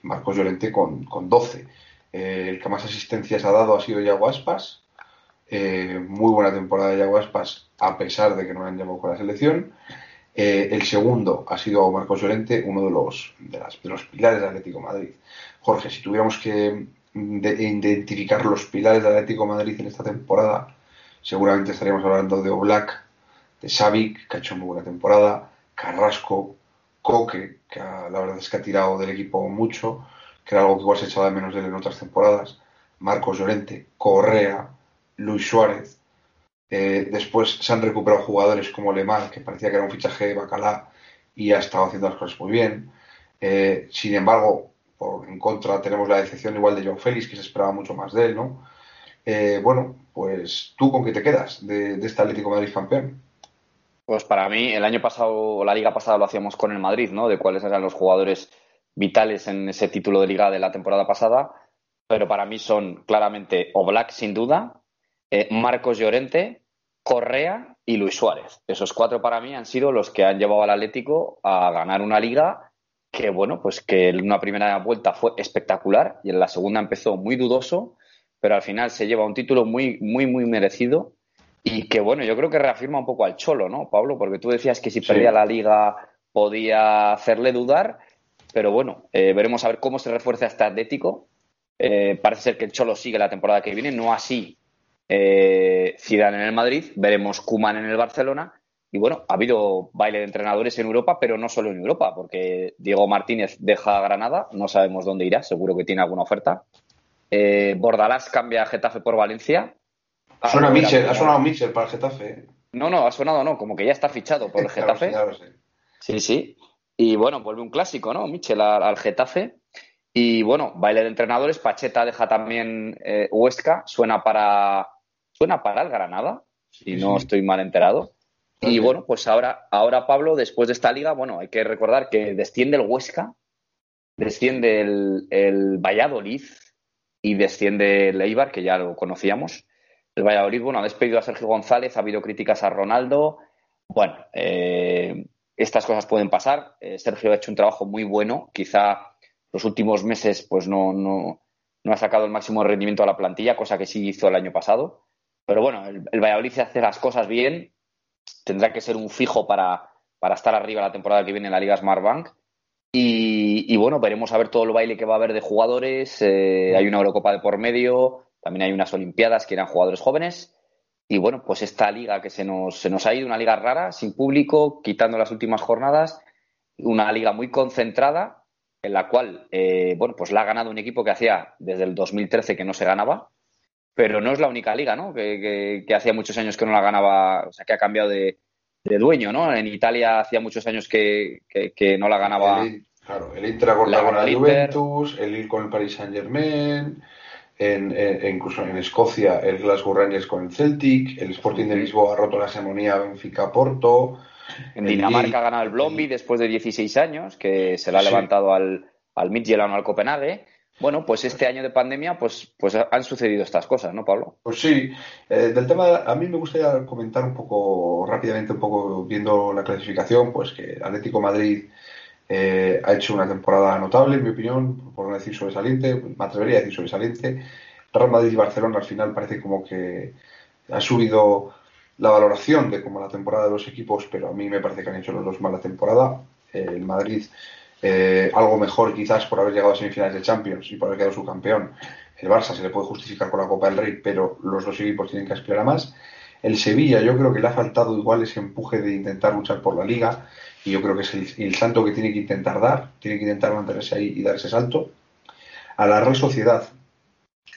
Marcos Llorente con, con 12. Eh, el que más asistencias ha dado ha sido Yago Aspas. Eh, muy buena temporada de Yago Aspas, a pesar de que no han llamado con la selección. el segundo ha sido Marcos Llorente, uno de los, de, de los pilares del Atlético de Madrid. Jorge, si tuviéramos que de identificar los pilares del Atlético de Madrid en esta temporada, seguramente estaríamos hablando de Oblak, de Savic, que ha hecho muy buena temporada, Carrasco, Coque, que la verdad es que ha tirado del equipo mucho, que era algo que igual se echaba de menos de él en otras temporadas, Marcos Llorente, Correa, Luis Suárez. Eh, después se han recuperado jugadores como Lemar, que parecía que era un fichaje de Bacalá y ha estado haciendo las cosas muy bien. Eh, sin embargo, por, en contra tenemos la decepción igual de John Félix, que se esperaba mucho más de él, ¿no? Eh, bueno, pues tú con qué te quedas de, este Atlético Madrid campeón. Pues para mí, el año pasado, la liga pasada lo hacíamos con el Madrid, ¿no? De cuáles eran los jugadores vitales en ese título de liga de la temporada pasada. Pero para mí son claramente Oblak, sin duda, eh, Marcos Llorente, Correa y Luis Suárez. Esos cuatro para mí han sido los que han llevado al Atlético a ganar una liga que, bueno, pues que en una primera vuelta fue espectacular y en la segunda empezó muy dudoso, pero al final se lleva un título muy, muy, muy merecido y que bueno, yo creo que reafirma un poco al Cholo, ¿no, Pablo? Porque tú decías que si perdía la liga podía hacerle dudar, pero bueno, eh, veremos a ver cómo se refuerza este Atlético. Eh, parece ser que el Cholo sigue la temporada que viene, no así eh, Zidane en el Madrid, veremos Kuman en el Barcelona. Y bueno, ha habido baile de entrenadores en Europa, pero no solo en Europa, porque Diego Martínez deja Granada, no sabemos dónde irá, seguro que tiene alguna oferta. Eh, Bordalás cambia a Getafe por Valencia, Suena Mitchell, ha sonado Mitchell para el Getafe. No, no, ha sonado no, como que ya está fichado por el Getafe. Claro, sí, sí, sí. Y bueno, vuelve un clásico, ¿no? Mitchell al, al Getafe. Y bueno, baile de entrenadores, Pacheta deja también eh, Huesca, suena para suena para el Granada, si no estoy mal enterado. Y bueno, pues ahora, ahora Pablo, después de esta liga, bueno, hay que recordar que desciende el Huesca, desciende el, el Valladolid y desciende el Eibar, que ya lo conocíamos. El Valladolid, bueno, ha despedido a Sergio González, ha habido críticas a Ronaldo. Bueno, eh, estas cosas pueden pasar. Eh, Sergio ha hecho un trabajo muy bueno. Quizá los últimos meses pues no, no, no ha sacado el máximo rendimiento a la plantilla, cosa que sí hizo el año pasado. Pero bueno, el, el Valladolid hace las cosas bien. Tendrá que ser un fijo para, para estar arriba la temporada que viene en la Liga Smartbank. Y, y bueno, veremos a ver todo el baile que va a haber de jugadores. Eh, hay una Eurocopa de por medio, también hay unas Olimpiadas que eran jugadores jóvenes. Y bueno, pues esta liga que se nos, se nos ha ido, una liga rara, sin público, quitando las últimas jornadas, una liga muy concentrada, en la cual, eh, bueno, pues la ha ganado un equipo que hacía desde el 2013 que no se ganaba, pero no es la única liga, ¿no? Que, que, que hacía muchos años que no la ganaba, o sea, que ha cambiado de, de dueño, ¿no? En Italia hacía muchos años que, no la ganaba. El, claro, el Inter con la Juventus, el Lille con el Paris Saint Germain, en, en, incluso en Escocia el Glasgow Rangers con el Celtic, el Sporting de Lisboa ha roto la hegemonía Benfica-Porto. En Dinamarca ha ganado el Blomby después de 16 años, que se le ha sí. levantado al, al Midtjylland o al Copenhague. Bueno, pues este año de pandemia, pues, pues han sucedido estas cosas, ¿no, Pablo? Pues sí. Eh, del tema, a mí me gustaría comentar un poco rápidamente, un poco viendo la clasificación, pues que Atlético Madrid eh, ha hecho una temporada notable, en mi opinión, por no decir sobresaliente, me atrevería a decir sobresaliente. Real Madrid y Barcelona al final parece como que ha subido la valoración de como la temporada de los equipos, pero a mí me parece que han hecho los dos mala temporada. Eh, el Madrid eh, algo mejor quizás por haber llegado a semifinales de Champions y por haber quedado subcampeón. El Barça se le puede justificar con la Copa del Rey, pero los dos equipos tienen que aspirar a más. El Sevilla yo creo que le ha faltado igual ese empuje de intentar luchar por la liga y yo creo que es el, el salto que tiene que intentar dar, tiene que intentar mantenerse ahí y dar ese salto. A la Real Sociedad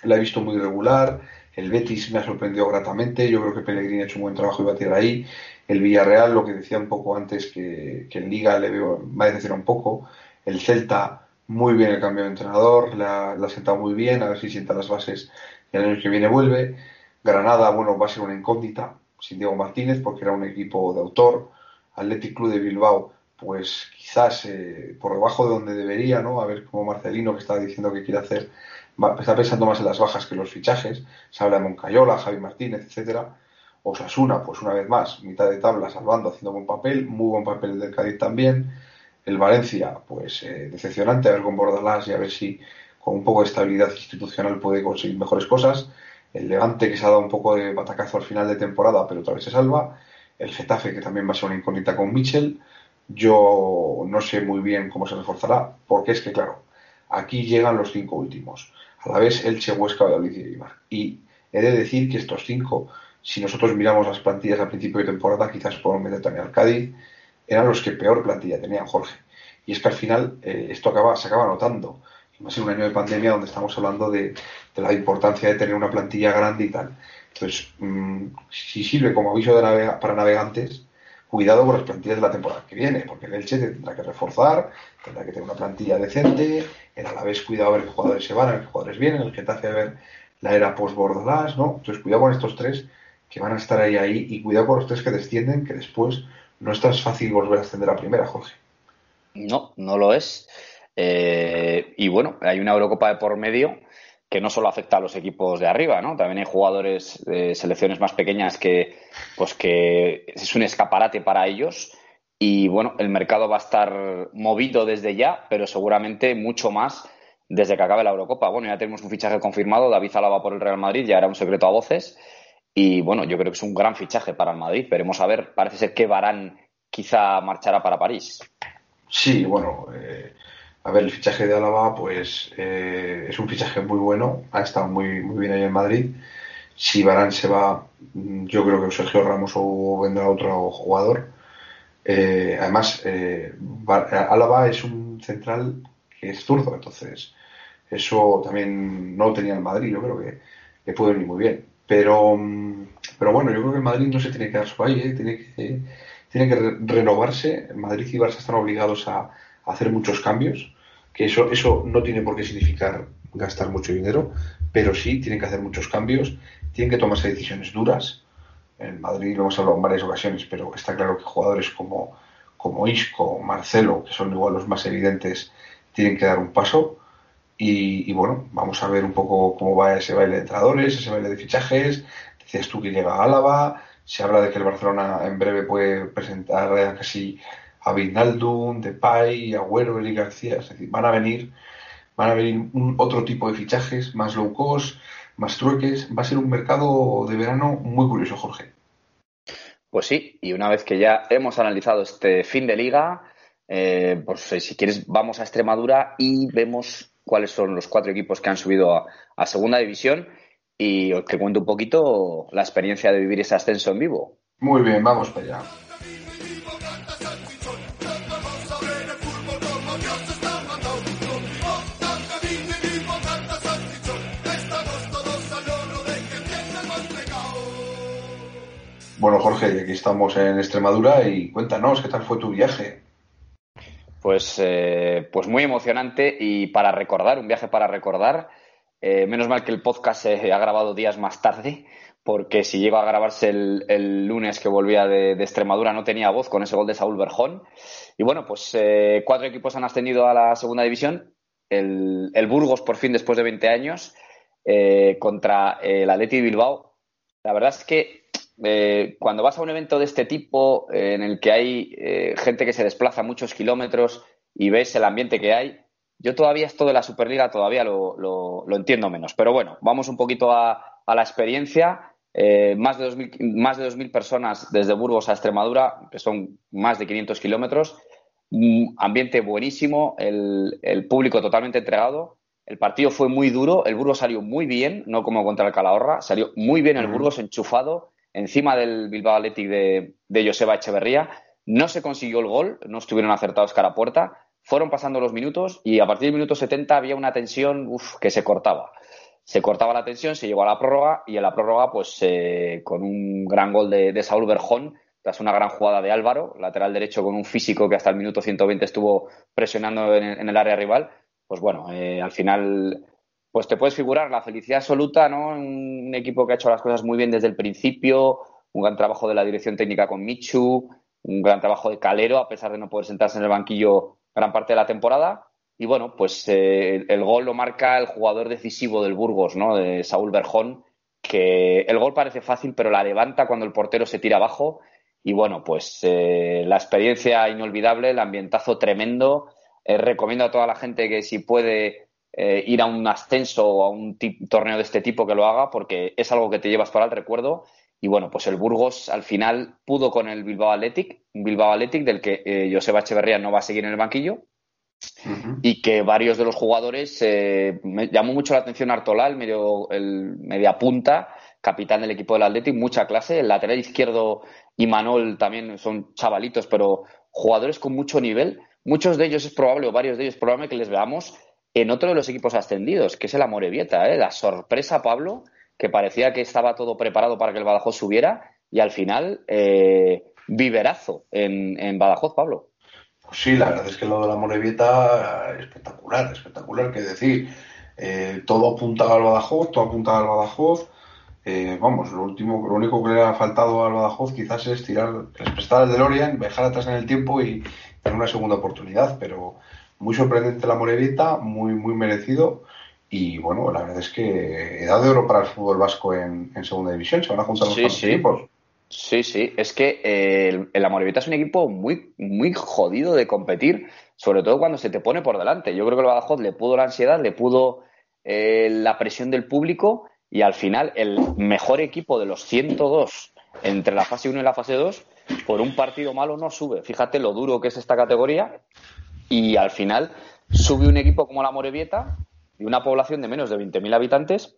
la he visto muy regular, el Betis me ha sorprendido gratamente, yo creo que Pellegrini ha hecho un buen trabajo y va a tirar ahí. El Villarreal, lo que decía un poco antes, que, en Liga le veo, me ha decepcionado un poco. El Celta, muy bien el cambio de entrenador, la, la ha sentado muy bien, a ver si sienta las bases y el año que viene vuelve. Granada, bueno, va a ser una incógnita, sin Diego Martínez, porque era un equipo de autor. Athletic Club de Bilbao, pues quizás eh, por debajo de donde debería, ¿no? A ver cómo Marcelino, que está diciendo que quiere hacer, está pensando más en las bajas que en los fichajes. Se habla de Moncayola, Javi Martínez, etcétera. Osasuna, pues una vez más, mitad de tabla, salvando, haciendo buen papel, muy buen papel el del Cádiz también. El Valencia, pues eh, decepcionante, a ver con Bordalás y a ver si con un poco de estabilidad institucional puede conseguir mejores cosas. El Levante, que se ha dado un poco de batacazo al final de temporada, pero otra vez se salva. El Getafe, que también va a ser una incógnita con Michel. Yo no sé muy bien cómo se reforzará, porque es que, claro, aquí llegan los cinco últimos. A la vez, Elche, Huesca, Valladolid y Eibar. Y he de decir que estos cinco si nosotros miramos las plantillas al principio de temporada, quizás podemos meter también al Cádiz, eran los que peor plantilla tenían, Jorge. Y es que al final eh, esto acaba, se acaba notando. Y más en un año de pandemia donde estamos hablando de, de la importancia de tener una plantilla grande y tal. Entonces, mmm, si sirve como aviso de navega para navegantes, cuidado con las plantillas de la temporada que viene, porque el Elche tendrá que reforzar, tendrá que tener una plantilla decente, el Alavés cuidado a ver qué jugadores se van, a qué jugadores vienen, el Getafe a ver la era post-Bordalás, ¿no? Entonces, cuidado con estos tres que van a estar ahí ahí y cuidado con los tres que descienden, que después no es tan fácil volver a ascender a primera, Jorge. No, no lo es. Eh, y bueno, hay una Eurocopa de por medio que no solo afecta a los equipos de arriba, ¿no? También hay jugadores de selecciones más pequeñas que, pues que es un escaparate para ellos. Y bueno, el mercado va a estar movido desde ya, pero seguramente mucho más desde que acabe la Eurocopa. Bueno, ya tenemos un fichaje confirmado, David Alaba por el Real Madrid, ya era un secreto a voces. Y bueno, yo creo que es un gran fichaje para el Madrid. Veremos a ver, parece ser que Barán quizá marchará para París. Sí, bueno, eh, a ver, el fichaje de Álava, pues eh, es un fichaje muy bueno, ha estado muy, muy bien ahí en Madrid. Si Barán se va, yo creo que Sergio Ramos o vendrá otro jugador. Eh, además, eh, Álava es un central que es zurdo, entonces eso también no lo tenía el Madrid, yo creo que le puede venir muy bien. Pero, pero bueno, yo creo que el Madrid no se tiene que dar su aire, tiene que, tiene que re renovarse. Madrid y Barça están obligados a, a, hacer muchos cambios, que eso, eso no tiene por qué significar gastar mucho dinero, pero sí tienen que hacer muchos cambios, tienen que tomarse decisiones duras. En Madrid lo hemos hablado en varias ocasiones, pero está claro que jugadores como, como Isco, Marcelo, que son igual los más evidentes, tienen que dar un paso y, bueno, vamos a ver un poco cómo va ese baile de entrenadores, ese baile de fichajes. Decías tú que llega a Álava, se habla de que el Barcelona en breve puede presentar casi a Vinaldum, Depay, Agüero, Eli García. Es decir, van a venir, van a venir un, otro tipo de fichajes, más low cost, más trueques. Va a ser un mercado de verano muy curioso, Jorge. Pues sí, y una vez que ya hemos analizado este fin de liga, eh, pues eh, si quieres vamos a Extremadura y vemos cuáles son los cuatro equipos que han subido a, segunda división y os te cuento un poquito la experiencia de vivir ese ascenso en vivo. Muy bien, vamos para allá. Bueno, Jorge, aquí estamos en Extremadura y cuéntanos, ¿qué tal fue tu viaje? Pues, eh, pues muy emocionante y para recordar, un viaje para recordar. Eh, menos mal que el podcast se ha grabado días más tarde, porque si llegó a grabarse el, el lunes que volvía de, de, Extremadura no tenía voz con ese gol de Saúl Berjón. Y bueno, pues eh, cuatro equipos han ascendido a la segunda división. El, el Burgos, por fin, después de 20 años, eh, contra el Atleti Bilbao. La verdad es que eh, cuando vas a un evento de este tipo, eh, en el que hay eh, gente que se desplaza muchos kilómetros y ves el ambiente que hay, yo todavía esto de la Superliga todavía lo, lo, lo entiendo menos. Pero bueno, vamos un poquito a, a la experiencia. más de 2.000 más de 2.000 personas desde Burgos a Extremadura, que son más de 500 kilómetros. Un ambiente buenísimo, el, el público totalmente entregado. El partido fue muy duro, el Burgos salió muy bien, no como contra el Calahorra, salió muy bien el Burgos enchufado, encima del Bilbao Athletic de, de Joseba Echeverría. No se consiguió el gol, no estuvieron acertados cara a puerta. Fueron pasando los minutos y a partir del minuto 70 había una tensión que se cortaba. Se cortaba la tensión, se llegó a la prórroga y en la prórroga, pues eh, con un gran gol de, de, Saúl Berjón, tras una gran jugada de Álvaro, lateral derecho con un físico que hasta el minuto 120 estuvo presionando en, en el área rival. Pues bueno, eh, al final pues te puedes figurar la felicidad absoluta, ¿no? Un equipo que ha hecho las cosas muy bien desde el principio, un gran trabajo de la dirección técnica con Michu, un gran trabajo de Calero, a pesar de no poder sentarse en el banquillo gran parte de la temporada. Y bueno, pues eh, el gol lo marca el jugador decisivo del Burgos, ¿no? De Saúl Berjón, que el gol parece fácil, pero la levanta cuando el portero se tira abajo. Y bueno, pues eh, la experiencia inolvidable, el ambientazo tremendo. Eh, recomiendo a toda la gente que si puede eh, ir a un ascenso o a un torneo de este tipo que lo haga, porque es algo que te llevas para el recuerdo. Y bueno, pues el Burgos al final pudo con el Bilbao Athletic, un Bilbao Athletic del que eh, Joseba Echeverría no va a seguir en el banquillo. Uh -huh. Y que varios de los jugadores eh, me llamó mucho la atención Artola, el, medio, el media punta, capitán del equipo del Athletic, mucha clase. El lateral izquierdo y Manol también son chavalitos, pero jugadores con mucho nivel. Muchos de ellos es probable, o varios de ellos es probable que les veamos en otro de los equipos ascendidos, que es el Amorebieta. ¿eh? La sorpresa, Pablo, que parecía que estaba todo preparado para que el Badajoz subiera y al final eh, viverazo en, en, Badajoz, Pablo. Pues sí, la verdad es que lo de la Amorebieta espectacular, espectacular, que decir. Eh, todo apuntaba al Badajoz, todo apuntaba al Badajoz. Eh, vamos, lo último, lo único que le ha faltado al Badajoz quizás es tirar, es prestar el DeLorean, dejar atrás en el tiempo y tener una segunda oportunidad, pero muy sorprendente la Morevita, muy, muy merecido. Y bueno, la verdad es que edad de oro para el fútbol vasco en, en segunda división. Se van a juntar los sí, sí. equipos. Sí, sí. Es que eh, el, el Amorevita es un equipo muy, muy jodido de competir, sobre todo cuando se te pone por delante. Yo creo que el Badajoz le pudo la ansiedad, le pudo eh, la presión del público y al final el mejor equipo de los 102 entre la fase 1 y la fase 2 por un partido malo no sube. Fíjate lo duro que es esta categoría y al final sube un equipo como la Morevieta y una población de menos de 20.000 habitantes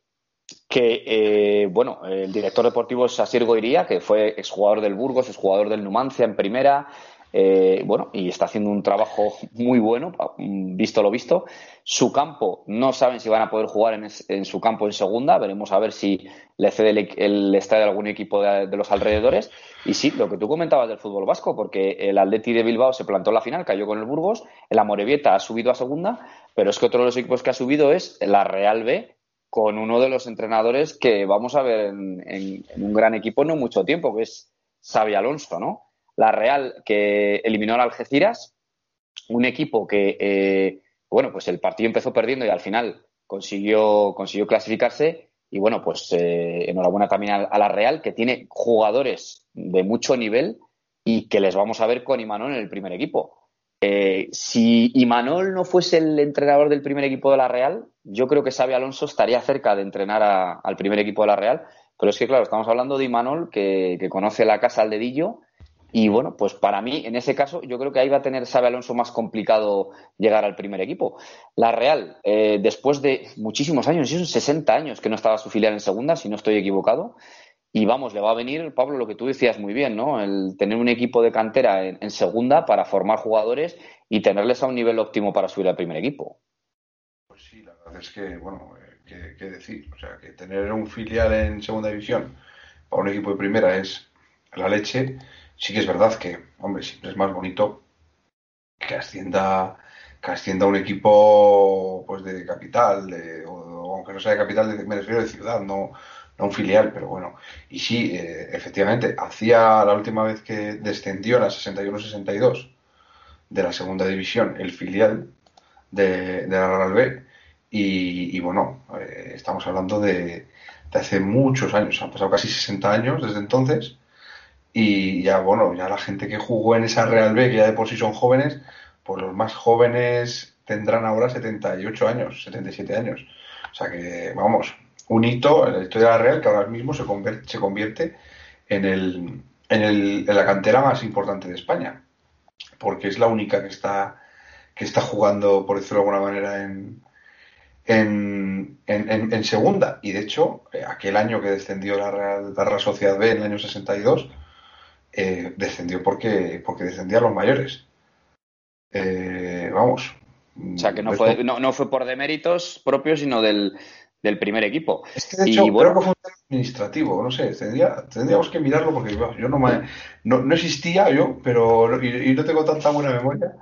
que, eh, bueno, el director deportivo es Asir Goiría, que fue exjugador del Burgos, exjugador del Numancia en primera, eh, bueno, y está haciendo un trabajo muy bueno, visto lo visto. Su campo, no saben si van a poder jugar en, en su campo en segunda, veremos a ver si le cede el, estadio de algún equipo de, de, los alrededores. Y sí, lo que tú comentabas del fútbol vasco, porque el Atleti de Bilbao se plantó en la final, cayó con el Burgos, el Amorebieta ha subido a segunda, pero es que otro de los equipos que ha subido es la Real B, con uno de los entrenadores que vamos a ver en, en, en un gran equipo no mucho tiempo, que es Xavi Alonso, ¿no? La Real que eliminó al Algeciras, un equipo que, eh, bueno, pues el partido empezó perdiendo y al final consiguió, consiguió clasificarse. Y bueno, pues eh, enhorabuena también a, a, la Real, que tiene jugadores de mucho nivel y que les vamos a ver con Imanol en el primer equipo. Eh, si Imanol no fuese el entrenador del primer equipo de la Real, yo creo que Xavi Alonso estaría cerca de entrenar a- al primer equipo de la Real. Pero es que, claro, estamos hablando de Imanol, que, que conoce la casa al dedillo. Y bueno, pues para mí, en ese caso, yo creo que ahí va a tener Xavi Alonso más complicado llegar al primer equipo. La Real, eh, después de muchísimos años, son 60 años que no estaba su filial en segunda, si no estoy equivocado. Y vamos, le va a venir, Pablo, lo que tú decías muy bien, ¿no? El tener un equipo de cantera en, segunda para formar jugadores y tenerles a un nivel óptimo para subir al primer equipo. Pues sí, la verdad es que, bueno, eh, qué decir. O sea, que tener un filial en segunda división para un equipo de primera es la leche. Sí que es verdad que, hombre, siempre es más bonito que ascienda, que ascienda un equipo pues de capital, de- o, aunque no sea de capital, de- me refiero de ciudad, no, no un filial, pero bueno. Y sí, eh, efectivamente, hacía la última vez que descendió en la 61-62 de la segunda división el filial de, la Real B. Y, y bueno, eh, estamos hablando de, de hace muchos años, han pasado casi 60 años desde entonces. Y ya, bueno, ya la gente que jugó en esa Real B, que ya de por sí son jóvenes, pues los más jóvenes tendrán ahora 78 años, 77 años. O sea que, vamos, un hito en la historia de la Real que ahora mismo se convierte, se convierte en, el, en, el, en la cantera más importante de España. Porque es la única que está, que está jugando, por decirlo de alguna manera, en, en, en, en- segunda. Y de hecho, eh, aquel año que descendió la Real, la Real Sociedad B en el año 62, eh, descendió porque, porque descendían los mayores. Eh, vamos. O sea, que no fue, no, no fue por deméritos propios, sino del, del primer equipo. Es que de Y bueno. creo que fue un tema administrativo, no sé, tendría- tendríamos que mirarlo porque yo, no, me, no, no existía yo, pero y, y no tengo tanta buena memoria,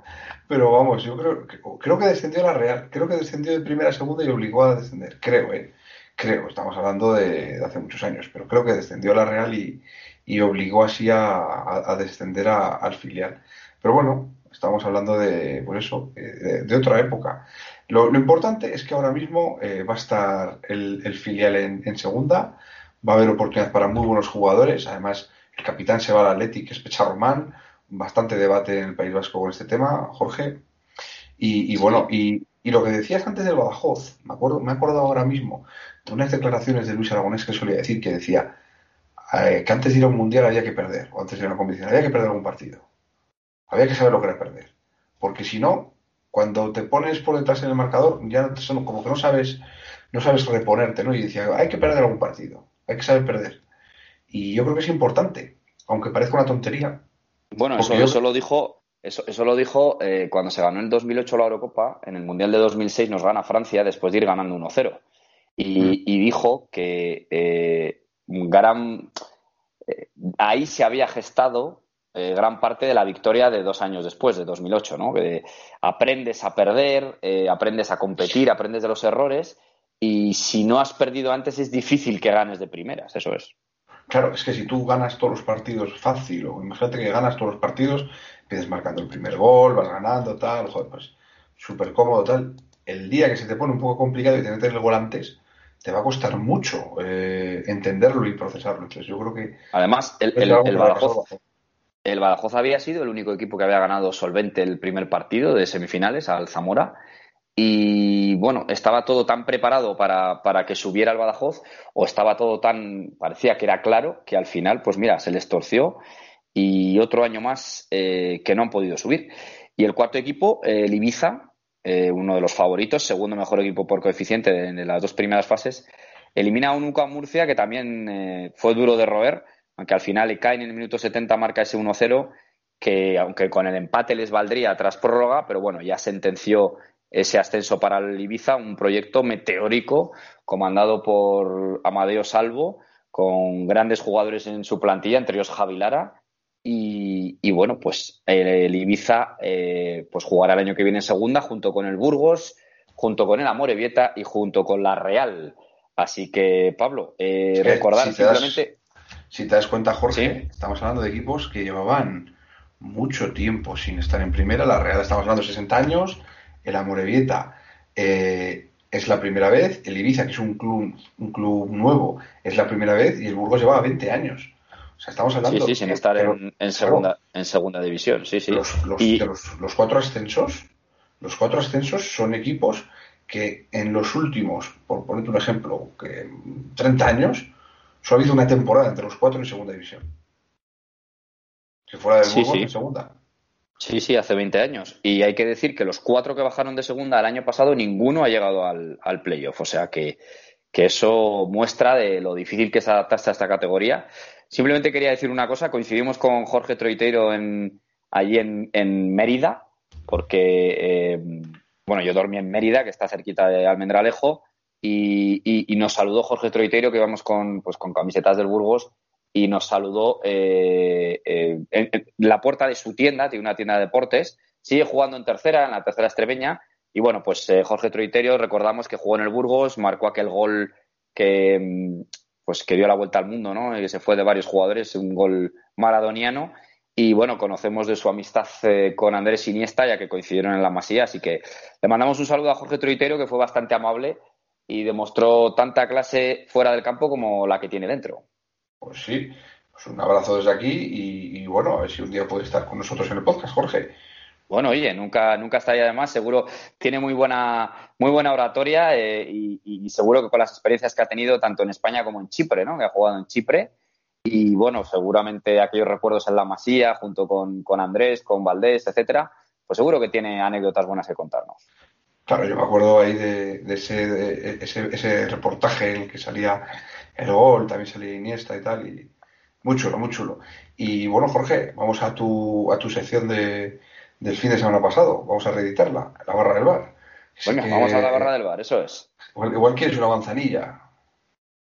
pero vamos, yo creo que creo que descendió la Real, creo que descendió de primera a segunda y obligó a descender, creo, eh, creo, estamos hablando de, de hace muchos años, pero creo que descendió la Real y, y obligó así a, a- a descender a- al filial. Pero bueno, estamos hablando de, pues eso, eh, de, de otra época. Lo, lo importante es que ahora mismo eh, va a estar el, el filial en, en segunda, va a haber oportunidad para muy buenos jugadores, además el capitán se va al Athletic, que es Pecha Román, bastante debate en el País Vasco con este tema, Jorge. Y, y bueno, y, y lo que decías antes del Badajoz, me acuerdo, me he acordado ahora mismo de unas declaraciones de Luis Aragonés que solía decir, que decía eh, que antes de ir a un mundial había que perder, o antes de ir a una competición, había que perder algún partido. Había que saber lo que era perder. Porque si no, cuando te pones por detrás en el marcador, ya no te- son como que no sabes, no sabes reponerte, ¿no? Y decía, hay que perder algún partido, hay que saber perder. Y yo creo que es importante, aunque parezca una tontería. Bueno, eso, yo- eso lo dijo, eso, eso lo dijo eh, cuando se ganó en 2008 la Eurocopa, en el Mundial de 2006 nos gana Francia después de ir ganando 1-0. Y, y dijo que eh, gran, eh, ahí se había gestado eh, gran parte de la victoria de dos años después, de 2008, ¿no? Aprendes a perder, eh, aprendes a competir, aprendes de los errores y si no has perdido antes es difícil que ganes de primeras, eso es. Claro, es que si tú ganas todos los partidos fácil, o imagínate que ganas todos los partidos, empiezas marcando el primer gol, vas ganando, tal, joder, pues súper cómodo, tal. El día que se te pone un poco complicado y te metes el gol antes, te va a costar mucho eh, entenderlo y procesarlo. Entonces yo creo que Además, el, el- Badajoz, el Badajoz había sido el único equipo que había ganado solvente el primer partido de semifinales al Zamora. Y bueno, estaba todo tan preparado para, para que subiera el Badajoz, o estaba todo tan, parecía que era claro, que al final, pues mira, se les torció y otro año más eh, que no han podido subir. Y el cuarto equipo, el Ibiza, eh, uno de los favoritos, segundo mejor equipo por coeficiente de, las dos primeras fases, elimina a un UCA Murcia que también eh, fue duro de roer, aunque al final le cae en el minuto 70, marca ese 1-0, que aunque con el empate les valdría tras prórroga, pero bueno, ya sentenció ese ascenso para el Ibiza, un proyecto meteórico comandado por Amadeo Salvo, con grandes jugadores en su plantilla, entre ellos Javi Lara. Y, y bueno, pues el Ibiza eh, pues jugará el año que viene en segunda junto con el Burgos, junto con el Amorebieta y junto con la Real. Así que, Pablo, eh, Es que recordar si te das- simplemente. Si te das cuenta, Jorge, Sí. estamos hablando de equipos que llevaban mucho tiempo sin estar en primera. La Real estamos hablando de 60 años. El Amorebieta eh, es la primera vez. El Ibiza, que es un club, un club nuevo, es la primera vez. Y el Burgos llevaba 20 años. Sea, estamos Sí, hablando. sí, sin que- estar en, en claro, segunda, en segunda división, sí, sí. los, los- Y- de los- los cuatro ascensos, los cuatro ascensos son equipos que en los últimos, por ponerte un ejemplo, que 30 años, solo ha habido una temporada entre los cuatro en segunda división. Que fuera Sí, sí. en segunda. Sí, sí, hace 20 años. Y hay que decir que los cuatro que bajaron de segunda el año pasado, ninguno ha llegado al, al playoff. O sea que, que eso muestra de lo difícil que es adaptarse a esta categoría. Simplemente quería decir una cosa. Coincidimos con Jorge Troiteiro en, allí en, Mérida, porque, eh, bueno, yo dormí en Mérida, que está cerquita de Almendralejo, y, nos saludó Jorge Troiteiro, que íbamos con, pues, con camisetas del Burgos, y nos saludó eh, eh, en, la puerta de su tienda, tiene una tienda de deportes, sigue jugando en tercera, en la tercera estrebeña, y bueno, pues Jorge Troiterio, recordamos que jugó en el Burgos, marcó aquel gol que mm, pues que dio la vuelta al mundo, ¿no? Y que se fue de varios jugadores, un gol maradoniano. Y bueno, conocemos de su amistad eh, con Andrés Iniesta, ya que coincidieron en la Masía, así que le mandamos un saludo a Jorge Troitero, que fue bastante amable y demostró tanta clase fuera del campo como la que tiene dentro. Pues sí, pues un abrazo desde aquí y, y bueno, a ver si un día puede estar con nosotros en el podcast, Jorge. Bueno, oye, nunca, nunca estaría de más, seguro tiene muy buena, muy buena oratoria eh, y, seguro que con las experiencias que ha tenido tanto en España como en Chipre, ¿no? Que ha jugado en Chipre. Y bueno, seguramente aquellos recuerdos en la Masía, junto con, con Andrés, con Valdés, etcétera, pues seguro que tiene anécdotas buenas que contarnos. Claro, yo me acuerdo ahí de, de ese, de ese, ese reportaje en el que salía el gol, también salía Iniesta y tal, y muy chulo, muy chulo. Y bueno, Jorge, vamos a tu, a tu sección de, del fin de semana pasado, vamos a reeditarla, la barra del bar. Venga, que- vamos a la barra del bar, eso es. Igual, igual quieres una manzanilla.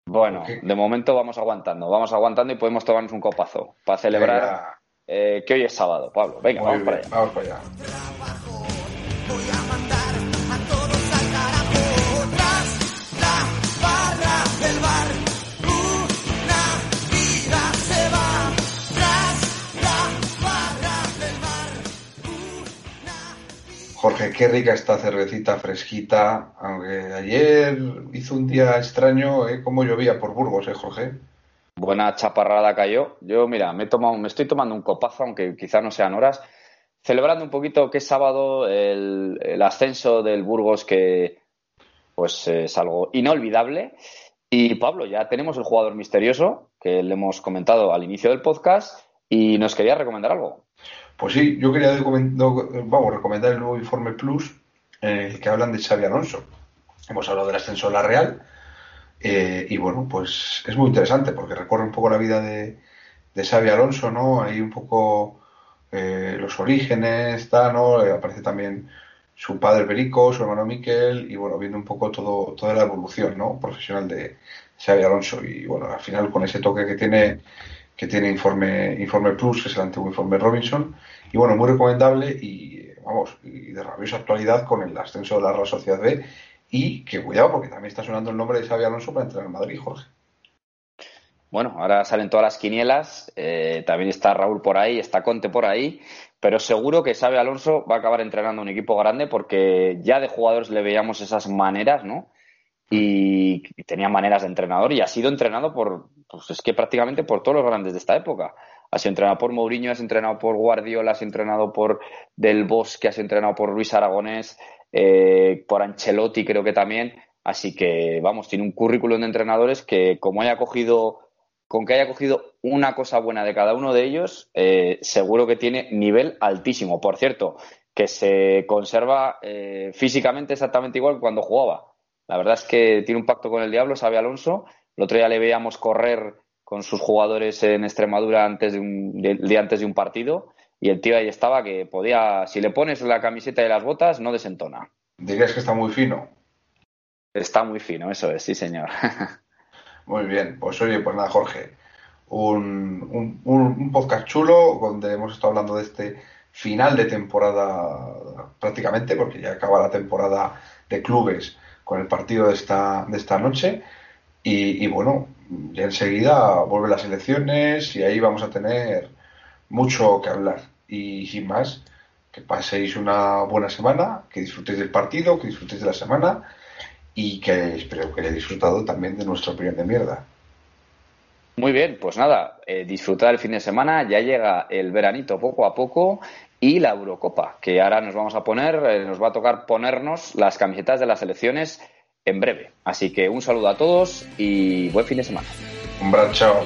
Bueno, de momento vamos aguantando, vamos aguantando y podemos tomarnos un copazo para celebrar eh, que hoy es sábado, Pablo. Venga, muy vamos para allá. vamos para allá. Jorge, qué rica esta cervecita fresquita, aunque ayer hizo un día extraño, ¿eh? Como llovía por Burgos, ¿eh, Jorge? Buena chaparrada cayó. Yo, mira, me, he tomado, me estoy tomando un copazo, aunque quizá no sean horas, celebrando un poquito que es sábado el, el ascenso del Burgos, que pues es algo inolvidable. Y Pablo, ya tenemos el jugador misterioso, que le hemos comentado al inicio del podcast, y nos quería recomendar algo. Pues sí, yo quería vamos, recomendar el nuevo informe Plus en el que hablan de Xavi Alonso. Hemos hablado del ascenso de la Real eh, y bueno, pues es muy interesante porque recorre un poco la vida de, de Xavi Alonso, ¿no? Ahí un poco eh, los orígenes, está, ¿no? Eh, aparece también su padre Perico, su hermano Miquel y bueno, viendo un poco todo, toda la evolución, ¿no? Profesional de Xavi Alonso y bueno, al final con ese toque que tiene que tiene Informe, Informe Plus, que es el antiguo Informe Robinson. Y bueno, muy recomendable y, vamos, y de rabiosa actualidad con el ascenso de la Real Sociedad B. Y que cuidado, porque también está sonando el nombre de Xavi Alonso para entrar en Madrid, Jorge. Bueno, ahora salen todas las quinielas, eh, también está Raúl por ahí, está Conte por ahí, pero seguro que Xavi Alonso va a acabar entrenando un equipo grande porque ya de jugadores le veíamos esas maneras, ¿no? Y tenía maneras de entrenador y ha sido entrenado por, pues es que prácticamente por todos los grandes de esta época. Ha sido entrenado por Mourinho, ha sido entrenado por Guardiola, ha sido entrenado por Del Bosque, ha sido entrenado por Luis Aragonés, eh, por Ancelotti creo que también. Así que, vamos, tiene un currículum de entrenadores que como haya cogido con que haya cogido una cosa buena de cada uno de ellos, eh, seguro que tiene nivel altísimo. Por cierto, que se conserva eh, físicamente exactamente igual que cuando jugaba. La verdad es que tiene un pacto con el diablo, sabe Alonso. El otro día le veíamos correr con sus jugadores en Extremadura antes de un, de- el día antes de un partido y el tío ahí estaba que podía, si le pones la camiseta y las botas, no desentona. Dirías que está muy fino. Está muy fino, eso es, sí señor. Muy bien, pues oye, pues nada, Jorge, un, un- un- un podcast chulo donde hemos estado hablando de este final de temporada prácticamente, porque ya acaba la temporada de clubes con el partido de esta, de esta noche. Y, y bueno, ya enseguida vuelven las elecciones y ahí vamos a tener mucho que hablar. Y sin más, que paséis una buena semana, que disfrutéis del partido, que disfrutéis de la semana y que espero que hayáis disfrutado también de nuestra opinión de mierda. Muy bien, pues nada, eh, disfrutar el fin de semana, ya llega el veranito poco a poco y la Eurocopa, que ahora nos vamos a poner, eh, nos va a tocar ponernos las camisetas de las selecciones en breve. Así que un saludo a todos y buen fin de semana. Un abrazo.